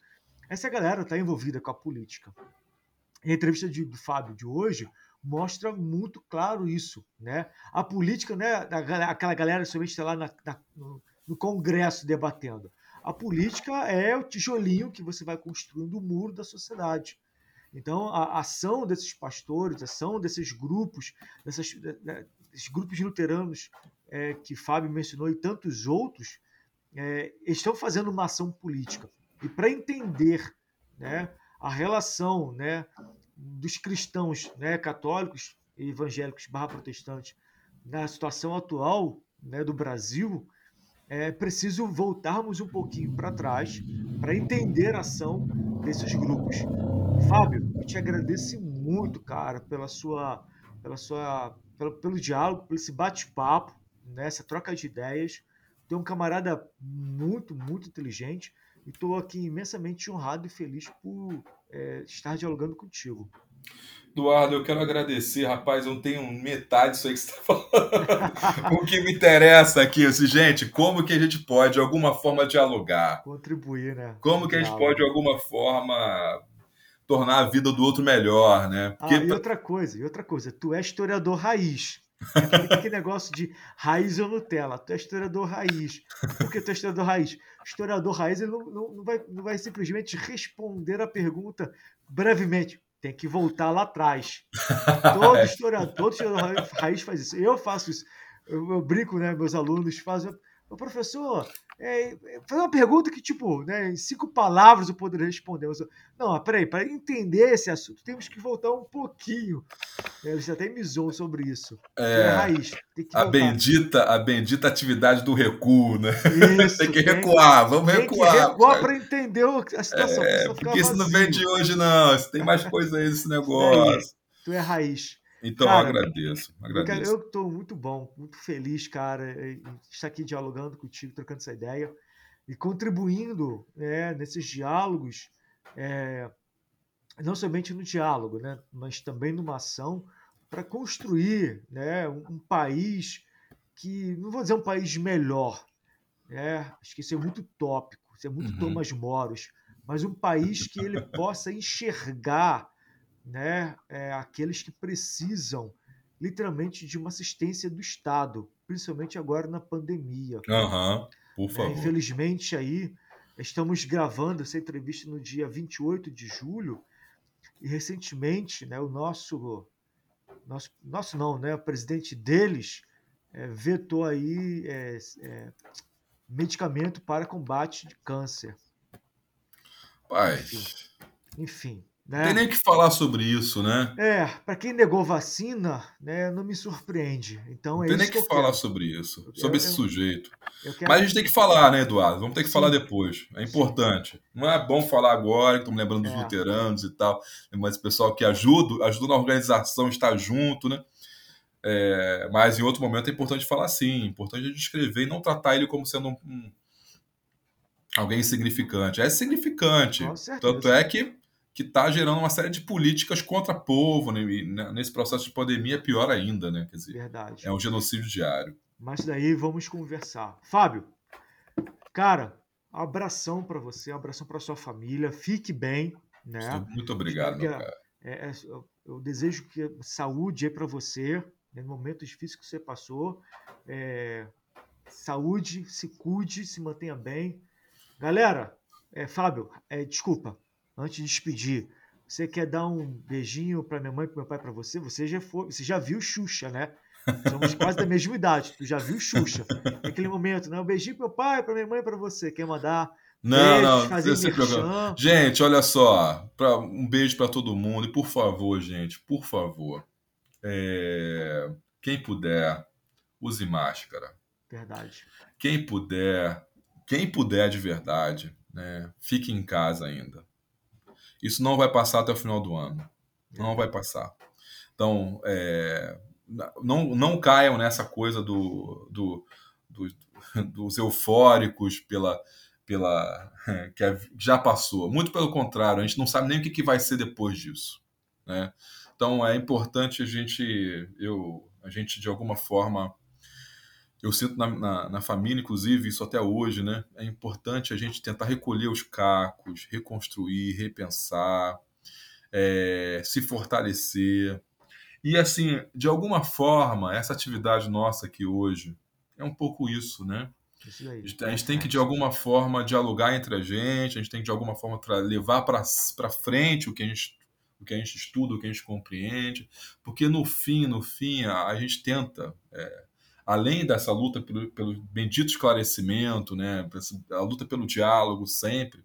Essa galera está envolvida com a política. E a entrevista de, do Fábio de hoje mostra muito claro isso. Né? A política não é aquela galera somente está lá na, na, no, Congresso debatendo. A política é o tijolinho que você vai construindo o muro da sociedade. Então, a ação desses pastores, a ação desses grupos, desses grupos luteranos é, que Fábio mencionou e tantos outros, é, estão fazendo uma ação política. E para entender né, a relação né, dos cristãos né, católicos e evangélicos barra protestantes na situação atual né, do Brasil, é preciso voltarmos um pouquinho para trás para entender a ação desses grupos. Fábio, eu te agradeço muito, cara, pela sua, pela sua, pelo, pelo diálogo, pelo esse bate-papo, né, essa troca de ideias. Tu é um camarada muito, muito inteligente e estou aqui imensamente honrado e feliz por é, estar dialogando contigo. Eduardo, eu quero agradecer, rapaz. Eu não tenho metade disso aí que você está falando. o que me interessa aqui, assim, gente, como que a gente pode, de alguma forma, dialogar? Contribuir, né? Como que a gente pode, de alguma forma, tornar a vida do outro melhor, né? Porque... Ah, e outra coisa, e outra coisa, tu é historiador raiz. Aquele, aquele negócio de raiz ou Nutella. Tu é historiador raiz. Por que tu é historiador raiz? Historiador raiz ele não, não, não, vai, não vai simplesmente responder a pergunta brevemente tem que voltar lá atrás. Todo historiador, todo historiador raiz faz isso. Eu faço isso. Eu, eu brinco, né? Meus alunos fazem. O professor, é, fazer uma pergunta que, tipo, né, em cinco palavras eu poderia responder. Eu, não, peraí, para entender esse assunto, temos que voltar um pouquinho. Eles até me zoam sobre isso. É, é raiz. a, bendita, a bendita atividade do recuo, né? Isso, tem que recuar, tem, vamos recuar. Tem que recuar para entender a situação. É, porque isso não vem de hoje, não. Tem mais coisa aí nesse negócio. tu é raiz. Então, cara, eu agradeço. agradeço. Eu estou muito bom, muito feliz, cara, em estar aqui dialogando contigo, trocando essa ideia e contribuindo né, nesses diálogos, é, não somente no diálogo, né, mas também numa ação para construir né, um, um, país que, não vou dizer um país melhor, né, acho que isso é muito tópico, isso é muito uhum. Thomas Moros, mas um país que ele possa enxergar né, é, aqueles que precisam literalmente de uma assistência do Estado, principalmente agora na pandemia. Uhum, por né, favor. É, infelizmente aí estamos gravando essa entrevista no dia 28 de julho e recentemente, né, o nosso nosso nosso não, né, o presidente deles é, vetou aí é, é medicamento para combate de câncer. Pai. Enfim, enfim né? Tem nem que falar sobre isso, né? É, para quem negou vacina, né, não me surpreende. Então não é tem nem que, que falar quero. sobre isso, eu, sobre eu, esse eu, sujeito. Mas a gente tem que falar, né, Eduardo? Vamos ter que Sim. falar depois. É importante. Sim. Não é bom falar agora, estamos lembrando dos é. luteranos e tal, mas o pessoal que ajuda, ajuda na organização, está junto, né? É, mas em outro momento é importante falar sim, é importante a gente escrever e não tratar ele como sendo um, um alguém insignificante. É significante. Tanto é que que está gerando uma série de políticas contra o povo, né? nesse processo de pandemia é pior ainda, né? Quer dizer, Verdade. é um genocídio diário. Mas daí vamos conversar. Fábio, cara, abração para você, abração para sua família, fique bem, né? Muito obrigado, cara. É, é, eu desejo que saúde aí para você, né, no momento difícil que você passou. É, saúde, se cuide, se mantenha bem. Galera, é, Fábio, é, desculpa, antes de despedir, você quer dar um beijinho para minha mãe, para meu pai, para você? Você já foi, você já viu Xuxa, né? Somos quase da mesma idade. Tu já viu Xuxa? Naquele momento, né? Um beijinho para meu pai, para minha mãe, para você. Quer mandar? Não, beijos, não. Fazer merchan. Gente, olha só. Pra, um beijo para todo mundo e por favor, gente, por favor, é, quem puder, use máscara. Verdade. Quem puder, quem puder de verdade, né? Fique em casa ainda isso não vai passar até o final do ano. Não vai passar. Então, é, não, não caiam nessa coisa do, do, do dos eufóricos pela, pela que já passou. Muito pelo contrário, a gente não sabe nem o que, que vai ser depois disso. Né? Então é importante a gente, eu, a gente de alguma forma eu sinto na, na, na, família, inclusive, isso até hoje, né? É importante a gente tentar recolher os cacos, reconstruir, repensar, é, se fortalecer. E, assim, de alguma forma, essa atividade nossa aqui hoje é um pouco isso, né? Isso a gente tem que, de alguma forma, dialogar entre a gente, a gente tem que, de alguma forma, levar para frente o que a gente o que a gente estuda, o que a gente compreende, porque no fim, no fim, a, a gente tenta é, além dessa luta pelo, pelo bendito esclarecimento, né, a luta pelo diálogo sempre,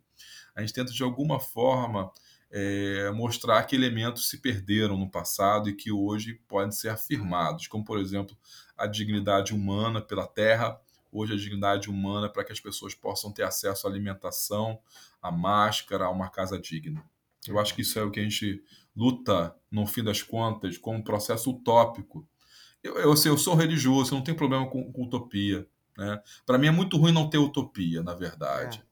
a gente tenta de alguma forma é, mostrar que elementos se perderam no passado e que hoje podem ser afirmados, como por exemplo a dignidade humana pela terra, hoje a dignidade humana para que as pessoas possam ter acesso à alimentação, à máscara, a uma casa digna. Eu acho que isso é o que a gente luta, no fim das contas, com um processo utópico. Eu, eu, assim, eu sou religioso, eu não tenho problema com, com utopia. Né? Para mim é muito ruim não ter utopia, na verdade.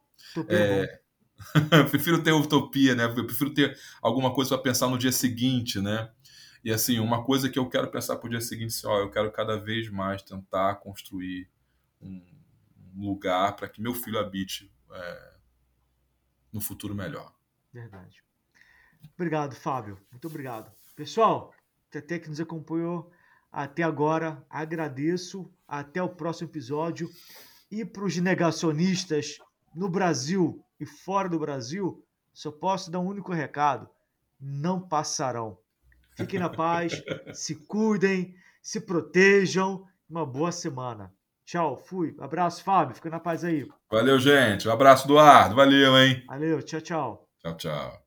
É, é, eu prefiro ter utopia, né? Eu prefiro ter alguma coisa para pensar no dia seguinte, né? E assim, uma coisa que eu quero pensar para o dia seguinte, assim, ó, eu quero cada vez mais tentar construir um, lugar para que meu filho habite é, no futuro melhor. Verdade. Obrigado, Fábio. Muito obrigado. Pessoal, até que nos acompanhou até agora, agradeço. Até o próximo episódio. E para os negacionistas no Brasil e fora do Brasil, só posso dar um único recado: não passarão. Fiquem na paz, se cuidem, se protejam. Uma boa semana. Tchau, fui. Abraço, Fábio. Fica na paz aí. Valeu, gente. Um abraço, Eduardo. Valeu, hein? Valeu, tchau, tchau. Tchau, tchau.